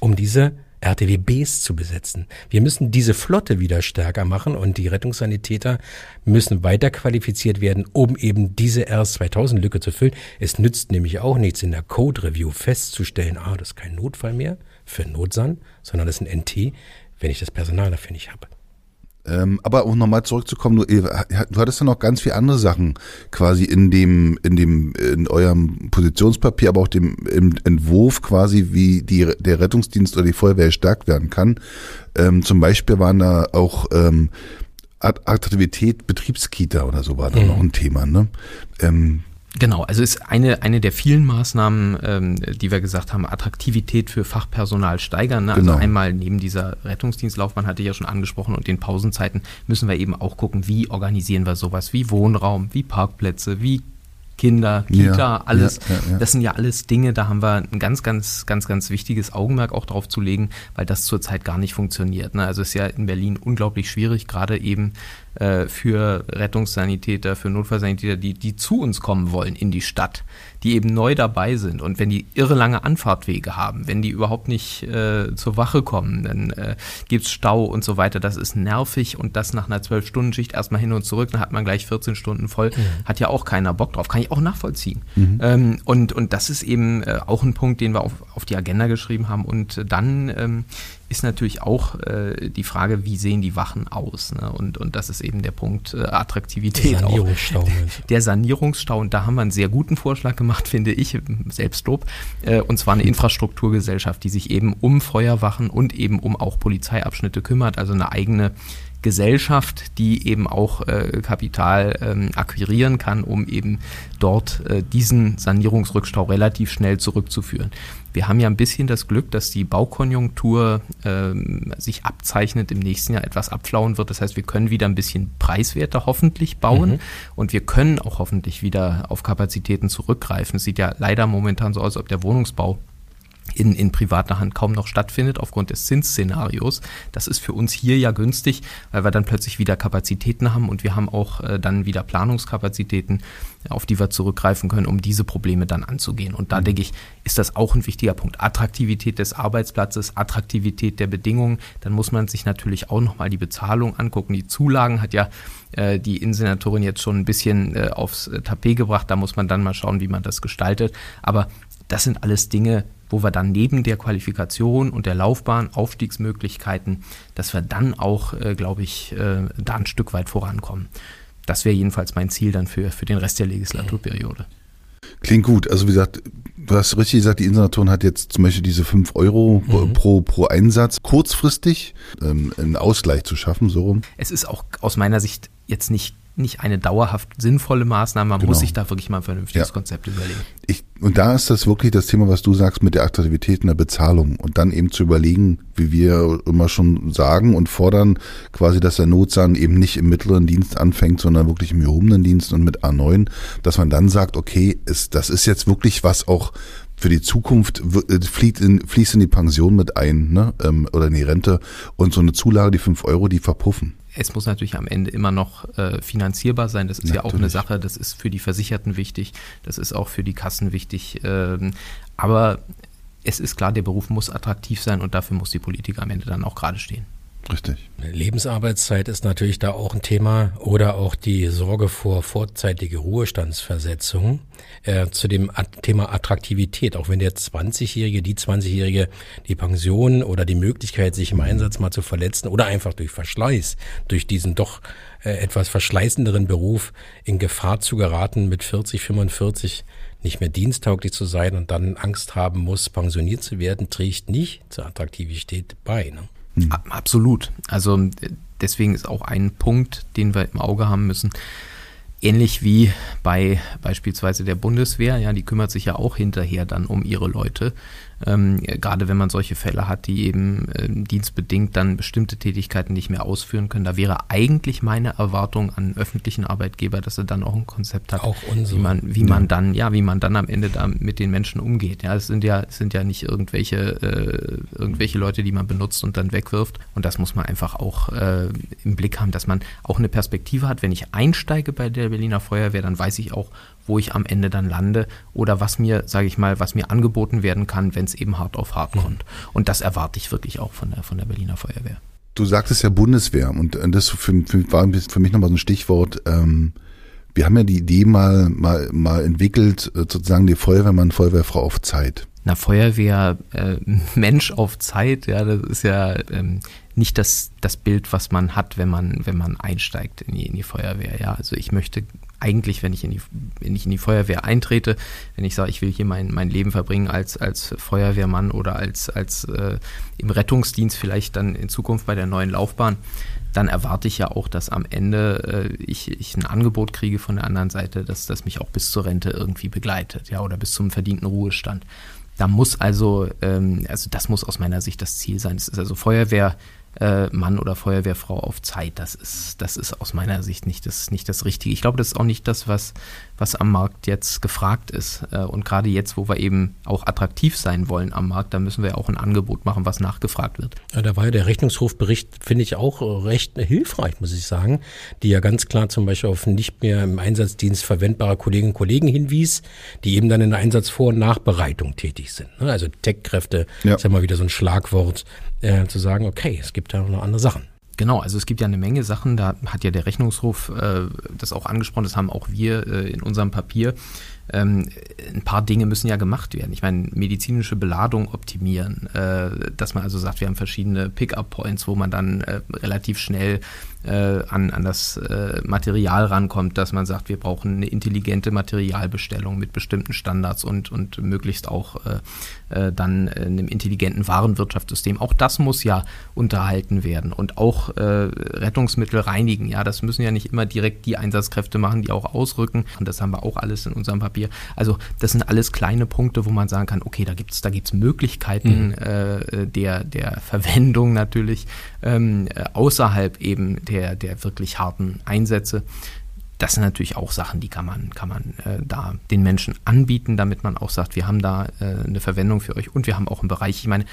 um diese RTWBs zu besetzen. Wir müssen diese Flotte wieder stärker machen und die Rettungssanitäter müssen weiter qualifiziert werden, um eben diese RS-2000-Lücke zu füllen. Es nützt nämlich auch nichts in der Code-Review festzustellen, ah, das ist kein Notfall mehr für Notsan, sondern das ist ein NT, wenn ich das Personal dafür nicht habe. Ähm, aber um nochmal zurückzukommen, du, du hattest ja noch ganz viele andere Sachen quasi in dem, in dem, in eurem Positionspapier, aber auch dem im Entwurf quasi, wie die, der Rettungsdienst oder die Feuerwehr gestärkt werden kann. Ähm, zum Beispiel waren da auch ähm, Attraktivität Betriebskita oder so war da mhm. noch ein Thema. Ne? Ähm, Genau, also ist eine, eine der vielen Maßnahmen, ähm, die wir gesagt haben, Attraktivität für Fachpersonal steigern. Ne? Also genau. Also einmal neben dieser Rettungsdienstlaufbahn hatte ich ja schon angesprochen und den Pausenzeiten müssen wir eben auch gucken, wie organisieren wir sowas wie Wohnraum, wie Parkplätze, wie Kinder, Kita, ja, alles. Ja, ja, das sind ja alles Dinge, da haben wir ein ganz, ganz, ganz, ganz wichtiges Augenmerk auch drauf zu legen, weil das zurzeit gar nicht funktioniert. Ne? Also es ist ja in Berlin unglaublich schwierig, gerade eben äh, für Rettungssanitäter, für Notfallsanitäter, die, die zu uns kommen wollen in die Stadt, die eben neu dabei sind und wenn die irre lange Anfahrtwege haben, wenn die überhaupt nicht äh, zur Wache kommen, dann äh, gibt es Stau und so weiter. Das ist nervig und das nach einer Zwölf-Stunden-Schicht erstmal hin und zurück, dann hat man gleich 14 Stunden voll. Mhm. Hat ja auch keiner Bock drauf, kann ich auch nachvollziehen. Mhm. Ähm, und, und das ist eben äh, auch ein Punkt, den wir auf, auf die Agenda geschrieben haben. Und dann ähm, ist natürlich auch äh, die Frage, wie sehen die Wachen aus? Ne? Und, und das ist eben der Punkt äh, Attraktivität. Der Sanierungsstau. Auch. Der Sanierungsstau. Und da haben wir einen sehr guten Vorschlag gemacht, finde ich, Selbstlob. Äh, und zwar eine Infrastrukturgesellschaft, die sich eben um Feuerwachen und eben um auch Polizeiabschnitte kümmert. Also eine eigene Gesellschaft, die eben auch äh, Kapital ähm, akquirieren kann, um eben dort äh, diesen Sanierungsrückstau relativ schnell zurückzuführen. Wir haben ja ein bisschen das Glück, dass die Baukonjunktur ähm, sich abzeichnet, im nächsten Jahr etwas abflauen wird. Das heißt, wir können wieder ein bisschen preiswerter hoffentlich bauen mhm. und wir können auch hoffentlich wieder auf Kapazitäten zurückgreifen. Es sieht ja leider momentan so aus, als ob der Wohnungsbau in, in privater Hand kaum noch stattfindet aufgrund des Zinsszenarios. Das ist für uns hier ja günstig, weil wir dann plötzlich wieder Kapazitäten haben und wir haben auch äh, dann wieder Planungskapazitäten, auf die wir zurückgreifen können, um diese Probleme dann anzugehen. Und da mhm. denke ich, ist das auch ein wichtiger Punkt. Attraktivität des Arbeitsplatzes, Attraktivität der Bedingungen. Dann muss man sich natürlich auch nochmal die Bezahlung angucken. Die Zulagen hat ja äh, die Innensenatorin jetzt schon ein bisschen äh, aufs Tapet gebracht. Da muss man dann mal schauen, wie man das gestaltet. Aber das sind alles Dinge, wo wir dann neben der Qualifikation und der Laufbahn Aufstiegsmöglichkeiten, dass wir dann auch, äh, glaube ich, äh, da ein Stück weit vorankommen. Das wäre jedenfalls mein Ziel dann für, für den Rest der Legislaturperiode. Klingt gut. Also wie gesagt, du hast richtig gesagt, die Insenatorin hat jetzt zum Beispiel diese 5 Euro mhm. pro, pro Einsatz kurzfristig ähm, einen Ausgleich zu schaffen, so rum. Es ist auch aus meiner Sicht jetzt nicht nicht eine dauerhaft sinnvolle Maßnahme. Man genau. muss sich da wirklich mal ein vernünftiges ja. Konzept überlegen. Ich, und da ist das wirklich das Thema, was du sagst mit der Attraktivität in der Bezahlung und dann eben zu überlegen, wie wir immer schon sagen und fordern, quasi, dass der Notsan eben nicht im mittleren Dienst anfängt, sondern wirklich im gehobenen Dienst und mit A9, dass man dann sagt, okay, ist, das ist jetzt wirklich was auch für die Zukunft äh, fließt in, fließt in die Pension mit ein, ne? Ähm, oder in die Rente und so eine Zulage, die fünf Euro, die verpuffen es muss natürlich am Ende immer noch äh, finanzierbar sein. Das ist natürlich. ja auch eine Sache, das ist für die Versicherten wichtig, das ist auch für die Kassen wichtig. Ähm, aber es ist klar, der Beruf muss attraktiv sein und dafür muss die Politik am Ende dann auch gerade stehen. Richtig. Lebensarbeitszeit ist natürlich da auch ein Thema oder auch die Sorge vor vorzeitige Ruhestandsversetzung. Äh, zu dem Thema Attraktivität, auch wenn der 20-Jährige, die 20-Jährige die Pension oder die Möglichkeit, sich im Einsatz mal zu verletzen oder einfach durch Verschleiß, durch diesen doch äh, etwas verschleißenderen Beruf in Gefahr zu geraten, mit 40, 45 nicht mehr diensttauglich zu sein und dann Angst haben muss, pensioniert zu werden, trägt nicht zur Attraktivität bei. Ne? Mhm. Absolut. Also deswegen ist auch ein Punkt, den wir im Auge haben müssen. Ähnlich wie bei beispielsweise der Bundeswehr, ja, die kümmert sich ja auch hinterher dann um ihre Leute ähm, gerade wenn man solche Fälle hat, die eben ähm, dienstbedingt dann bestimmte Tätigkeiten nicht mehr ausführen können. Da wäre eigentlich meine Erwartung an öffentlichen Arbeitgeber, dass er dann auch ein Konzept hat, wie man, wie man dann, ja, wie man dann am Ende da mit den Menschen umgeht. Ja, es sind ja, es sind ja nicht irgendwelche, äh, irgendwelche Leute, die man benutzt und dann wegwirft. Und das muss man einfach auch äh, im Blick haben, dass man auch eine Perspektive hat. Wenn ich einsteige bei der Berliner Feuerwehr, dann weiß ich auch, wo ich am Ende dann lande oder was mir, sage ich mal, was mir angeboten werden kann, wenn es eben hart auf hart kommt. Und das erwarte ich wirklich auch von der, von der Berliner Feuerwehr. Du sagtest ja Bundeswehr und das für, für, war für mich nochmal so ein Stichwort. Ähm, wir haben ja die Idee mal, mal, mal entwickelt, äh, sozusagen die Feuerwehrmann, Feuerwehrfrau auf Zeit. Na, Feuerwehr, äh, Mensch auf Zeit, ja, das ist ja ähm, nicht das, das Bild, was man hat, wenn man, wenn man einsteigt in die, in die Feuerwehr. Ja, also ich möchte eigentlich, wenn ich in die, wenn ich in die Feuerwehr eintrete, wenn ich sage, ich will hier mein, mein Leben verbringen als, als Feuerwehrmann oder als, als äh, im Rettungsdienst vielleicht dann in Zukunft bei der neuen Laufbahn, dann erwarte ich ja auch, dass am Ende äh, ich, ich ein Angebot kriege von der anderen Seite, dass das mich auch bis zur Rente irgendwie begleitet, ja, oder bis zum verdienten Ruhestand. Da muss also, ähm, also das muss aus meiner Sicht das Ziel sein. Es ist also Feuerwehr äh, Mann oder Feuerwehrfrau auf Zeit. Das ist, das ist aus meiner Sicht nicht das, nicht das Richtige. Ich glaube, das ist auch nicht das, was, was am Markt jetzt gefragt ist. Äh, und gerade jetzt, wo wir eben auch attraktiv sein wollen am Markt, da müssen wir auch ein Angebot machen, was nachgefragt wird. Ja, da war ja der Rechnungshofbericht, finde ich, auch recht hilfreich, muss ich sagen, die ja ganz klar zum Beispiel auf nicht mehr im Einsatzdienst verwendbare Kolleginnen und Kollegen hinwies, die eben dann in der Einsatzvor- und Nachbereitung tätig sind. Ne? Also Tech-Kräfte ja. ist ja mal wieder so ein Schlagwort, äh, zu sagen, okay, es gibt ja noch andere Sachen. Genau, also es gibt ja eine Menge Sachen, da hat ja der Rechnungshof äh, das auch angesprochen, das haben auch wir äh, in unserem Papier. Ähm, ein paar Dinge müssen ja gemacht werden. Ich meine, medizinische Beladung optimieren, äh, dass man also sagt, wir haben verschiedene Pick-up-Points, wo man dann äh, relativ schnell an, an das äh, Material rankommt, dass man sagt, wir brauchen eine intelligente Materialbestellung mit bestimmten Standards und, und möglichst auch äh, äh, dann äh, einem intelligenten Warenwirtschaftssystem. Auch das muss ja unterhalten werden und auch äh, Rettungsmittel reinigen. Ja, das müssen ja nicht immer direkt die Einsatzkräfte machen, die auch ausrücken. Und das haben wir auch alles in unserem Papier. Also das sind alles kleine Punkte, wo man sagen kann, okay, da gibt's da gibt's Möglichkeiten mhm. äh, der, der Verwendung natürlich ähm, außerhalb eben der, der wirklich harten Einsätze. Das sind natürlich auch Sachen, die kann man, kann man äh, da den Menschen anbieten, damit man auch sagt, wir haben da äh, eine Verwendung für euch und wir haben auch einen Bereich. Ich meine,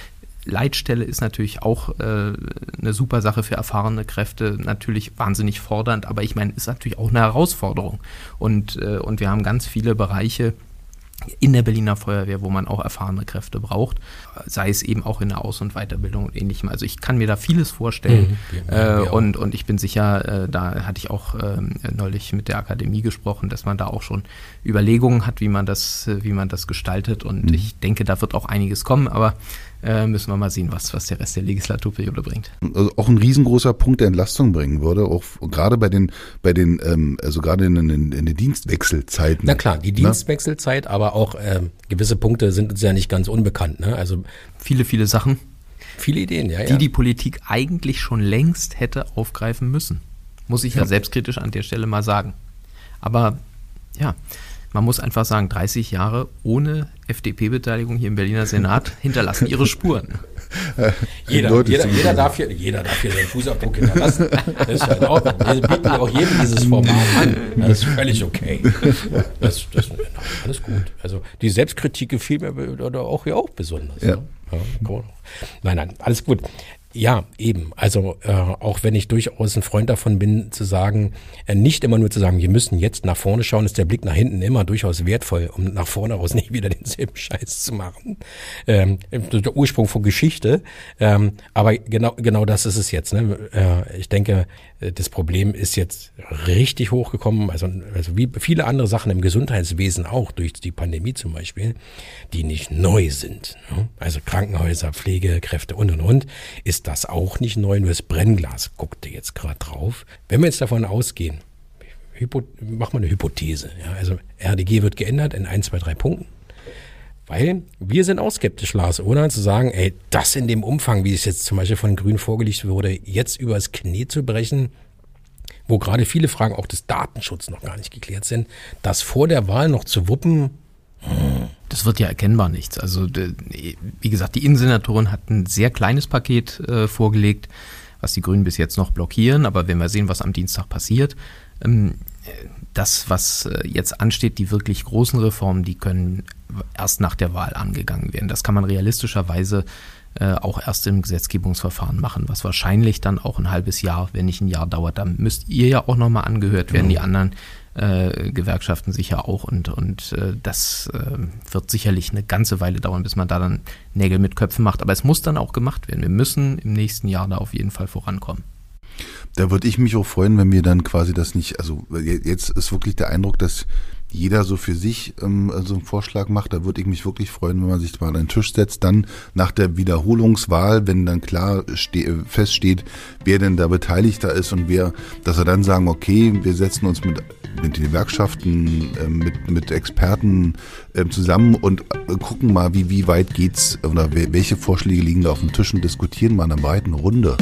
Leitstelle ist natürlich auch äh, eine super Sache für erfahrene Kräfte, natürlich wahnsinnig fordernd, aber ich meine, ist natürlich auch eine Herausforderung. Und, äh, und wir haben ganz viele Bereiche, in der Berliner Feuerwehr, wo man auch erfahrene Kräfte braucht, sei es eben auch in der Aus- und Weiterbildung und ähnlichem. Also ich kann mir da vieles vorstellen mhm, äh, und, und ich bin sicher, äh, da hatte ich auch äh, neulich mit der Akademie gesprochen, dass man da auch schon Überlegungen hat, wie man das, äh, wie man das gestaltet und mhm. ich denke, da wird auch einiges kommen, aber äh, müssen wir mal sehen, was, was der Rest der Legislaturperiode bringt. Also auch ein riesengroßer Punkt der Entlastung bringen würde, auch gerade bei den, bei den, ähm, also gerade in, in, in den Dienstwechselzeiten. Na klar, die ne? Dienstwechselzeit, Na? aber auch ähm, gewisse Punkte sind uns ja nicht ganz unbekannt. Ne? Also viele, viele Sachen. Viele Ideen, ja. Die ja. die Politik eigentlich schon längst hätte aufgreifen müssen. Muss ich ja, ja selbstkritisch an der Stelle mal sagen. Aber ja, man muss einfach sagen, 30 Jahre ohne FDP-Beteiligung hier im Berliner Senat hinterlassen ihre Spuren. Jeder, jeder, jeder, darf hier, jeder darf hier seinen Fußabdruck hinterlassen. Das ist halt auch, wir bieten auch jedem dieses Format an. Das ist völlig okay. Das, das, alles gut. Also die Selbstkritik gefiel mir auch hier auch besonders. Ja. Ne? Ja, nein, nein, alles gut. Ja, eben. Also äh, auch wenn ich durchaus ein Freund davon bin, zu sagen, äh, nicht immer nur zu sagen, wir müssen jetzt nach vorne schauen, ist der Blick nach hinten immer durchaus wertvoll, um nach vorne raus nicht wieder denselben Scheiß zu machen. Ähm, der Ursprung von Geschichte. Ähm, aber genau, genau das ist es jetzt. Ne? Äh, ich denke, das Problem ist jetzt richtig hochgekommen, also, also wie viele andere Sachen im Gesundheitswesen auch, durch die Pandemie zum Beispiel, die nicht neu sind. Ne? Also Krankenhäuser, Pflegekräfte und und und, ist das auch nicht neu, nur das Brennglas guckte jetzt gerade drauf. Wenn wir jetzt davon ausgehen, Hypo, mach mal eine Hypothese, ja, also RDG wird geändert in ein, zwei, drei Punkten. Weil wir sind auch skeptisch, Lars, oder? Zu sagen, ey, das in dem Umfang, wie es jetzt zum Beispiel von Grün vorgelegt wurde, jetzt übers Knie zu brechen, wo gerade viele Fragen auch des Datenschutzes noch gar nicht geklärt sind, das vor der Wahl noch zu wuppen, das wird ja erkennbar nichts. Also wie gesagt, die Innensenatorin hat ein sehr kleines Paket äh, vorgelegt, was die Grünen bis jetzt noch blockieren. Aber wenn wir sehen, was am Dienstag passiert, ähm, das, was äh, jetzt ansteht, die wirklich großen Reformen, die können erst nach der Wahl angegangen werden. Das kann man realistischerweise äh, auch erst im Gesetzgebungsverfahren machen, was wahrscheinlich dann auch ein halbes Jahr, wenn nicht ein Jahr dauert. Da müsst ihr ja auch nochmal angehört werden, die anderen äh, Gewerkschaften sicher auch und, und äh, das äh, wird sicherlich eine ganze Weile dauern, bis man da dann Nägel mit Köpfen macht. Aber es muss dann auch gemacht werden. Wir müssen im nächsten Jahr da auf jeden Fall vorankommen. Da würde ich mich auch freuen, wenn wir dann quasi das nicht, also jetzt ist wirklich der Eindruck, dass jeder so für sich ähm, so einen Vorschlag macht, da würde ich mich wirklich freuen, wenn man sich mal an den Tisch setzt, dann nach der Wiederholungswahl, wenn dann klar feststeht, wer denn da Beteiligter ist und wer, dass er dann sagen, okay, wir setzen uns mit, mit den Gewerkschaften, äh, mit, mit Experten äh, zusammen und äh, gucken mal, wie, wie weit geht's oder welche Vorschläge liegen da auf dem Tisch und diskutieren mal in einer breiten Runde.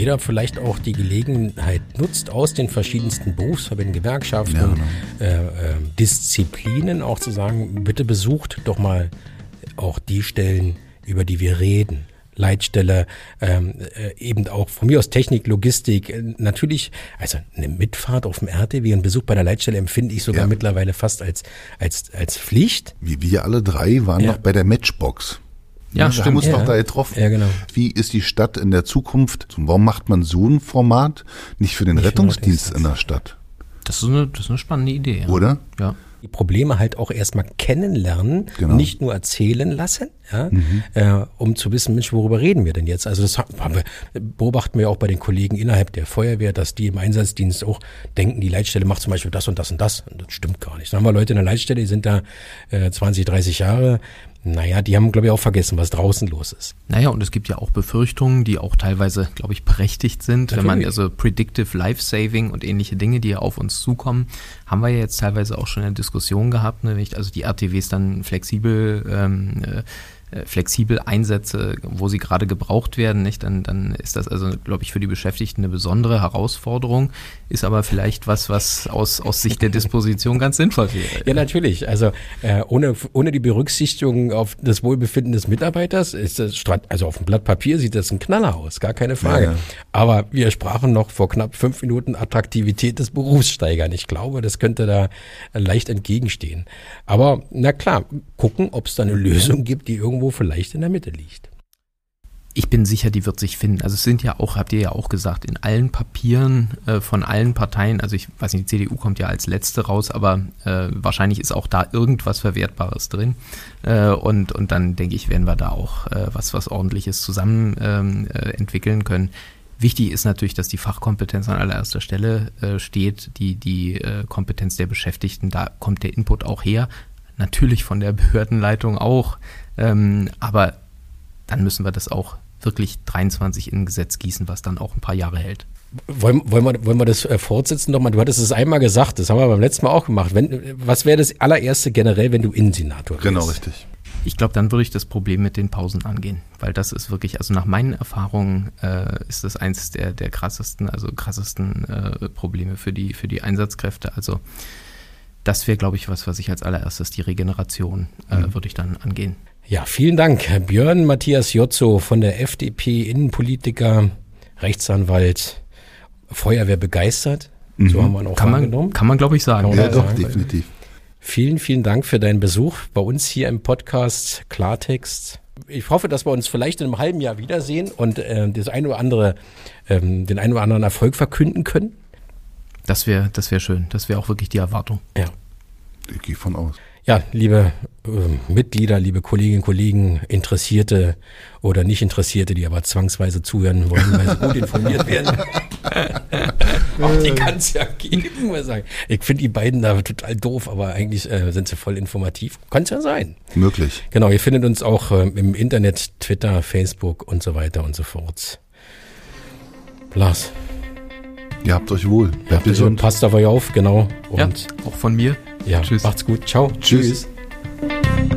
Jeder vielleicht auch die Gelegenheit nutzt, aus den verschiedensten Berufsverbänden, Gewerkschaften, ja, genau. äh, äh, Disziplinen auch zu sagen, bitte besucht doch mal auch die Stellen, über die wir reden. Leitstelle, ähm, äh, eben auch von mir aus Technik, Logistik, äh, natürlich, also eine Mitfahrt auf dem RTW und Besuch bei der Leitstelle empfinde ich sogar ja. mittlerweile fast als, als, als Pflicht. Wie wir alle drei waren ja. noch bei der Matchbox. Ja, ja stimmt. haben uns ja. doch da getroffen. Ja, genau. Wie ist die Stadt in der Zukunft? Warum macht man so ein Format nicht für den nicht Rettungsdienst in der Stadt? Das ist eine, das ist eine spannende Idee. Ja. Oder? Ja die Probleme halt auch erstmal kennenlernen, genau. nicht nur erzählen lassen, ja, mhm. äh, um zu wissen, Mensch, worüber reden wir denn jetzt? Also das haben wir, beobachten wir auch bei den Kollegen innerhalb der Feuerwehr, dass die im Einsatzdienst auch denken, die Leitstelle macht zum Beispiel das und das und das. Und das stimmt gar nicht. Dann haben wir Leute in der Leitstelle, die sind da äh, 20, 30 Jahre, naja, die haben, glaube ich, auch vergessen, was draußen los ist. Naja, und es gibt ja auch Befürchtungen, die auch teilweise, glaube ich, berechtigt sind. Natürlich. Wenn man also Predictive Life Saving und ähnliche Dinge, die ja auf uns zukommen, haben wir ja jetzt teilweise auch schon eine Diskussion gehabt, ne, also die RTWs dann flexibel ähm, äh, äh, flexibel einsetze, wo sie gerade gebraucht werden, nicht, dann, dann ist das also, glaube ich, für die Beschäftigten eine besondere Herausforderung, ist aber vielleicht was, was aus, aus Sicht der Disposition ganz sinnvoll wäre. Ja, natürlich. Also äh, ohne, ohne die Berücksichtigung auf das Wohlbefinden des Mitarbeiters ist das, also auf dem Blatt Papier sieht das ein Knaller aus, gar keine Frage. Ja, ja. Aber wir sprachen noch vor knapp fünf Minuten Attraktivität des Berufs steigern. Ich glaube, das könnte da leicht entgegenstehen. Aber na klar, gucken, ob es da eine Lösung gibt, die irgendwo irgendwo vielleicht in der Mitte liegt. Ich bin sicher, die wird sich finden. Also es sind ja auch, habt ihr ja auch gesagt, in allen Papieren äh, von allen Parteien, also ich weiß nicht, die CDU kommt ja als letzte raus, aber äh, wahrscheinlich ist auch da irgendwas Verwertbares drin. Äh, und, und dann denke ich, werden wir da auch äh, was, was ordentliches zusammen ähm, äh, entwickeln können. Wichtig ist natürlich, dass die Fachkompetenz an allererster Stelle äh, steht, die, die Kompetenz der Beschäftigten, da kommt der Input auch her. Natürlich von der Behördenleitung auch, ähm, aber dann müssen wir das auch wirklich 23 in ein Gesetz gießen, was dann auch ein paar Jahre hält. Wollen, wollen, wir, wollen wir das äh, fortsetzen nochmal? Du hattest es einmal gesagt, das haben wir beim letzten Mal auch gemacht. Wenn, was wäre das allererste generell, wenn du Innensenator wärst? Genau, richtig. Ich glaube, dann würde ich das Problem mit den Pausen angehen, weil das ist wirklich, also nach meinen Erfahrungen äh, ist das eins der, der krassesten, also krassesten äh, Probleme für die, für die Einsatzkräfte. Also das wäre, glaube ich, was, was ich als allererstes, die Regeneration, äh, mhm. würde ich dann angehen. Ja, vielen Dank. Björn Matthias Jotzo von der FDP, Innenpolitiker, Rechtsanwalt, Feuerwehr begeistert. Mhm. So haben wir ihn auch kann man, Kann man, glaube ich, sagen. Ja, doch, sagen. definitiv. Vielen, vielen Dank für deinen Besuch bei uns hier im Podcast Klartext. Ich hoffe, dass wir uns vielleicht in einem halben Jahr wiedersehen und äh, das eine oder andere, ähm, den einen oder anderen Erfolg verkünden können. Das wäre das wär schön. Das wäre auch wirklich die Erwartung. Ja. Ich gehe von aus. Ja, liebe äh, Mitglieder, liebe Kolleginnen und Kollegen, Interessierte oder nicht Interessierte, die aber zwangsweise zuhören wollen, weil sie gut informiert werden. Auch die kann es ja geben, muss ich sagen. Ich finde die beiden da total doof, aber eigentlich äh, sind sie voll informativ. Kann es ja sein. Möglich. Genau, ihr findet uns auch äh, im Internet, Twitter, Facebook und so weiter und so fort. Lars. Ihr habt euch wohl. Bleibt gesund. Passt auf euch auf, genau. Und ja, auch von mir. Ja, Tschüss. macht's gut. Ciao. Tschüss. Tschüss.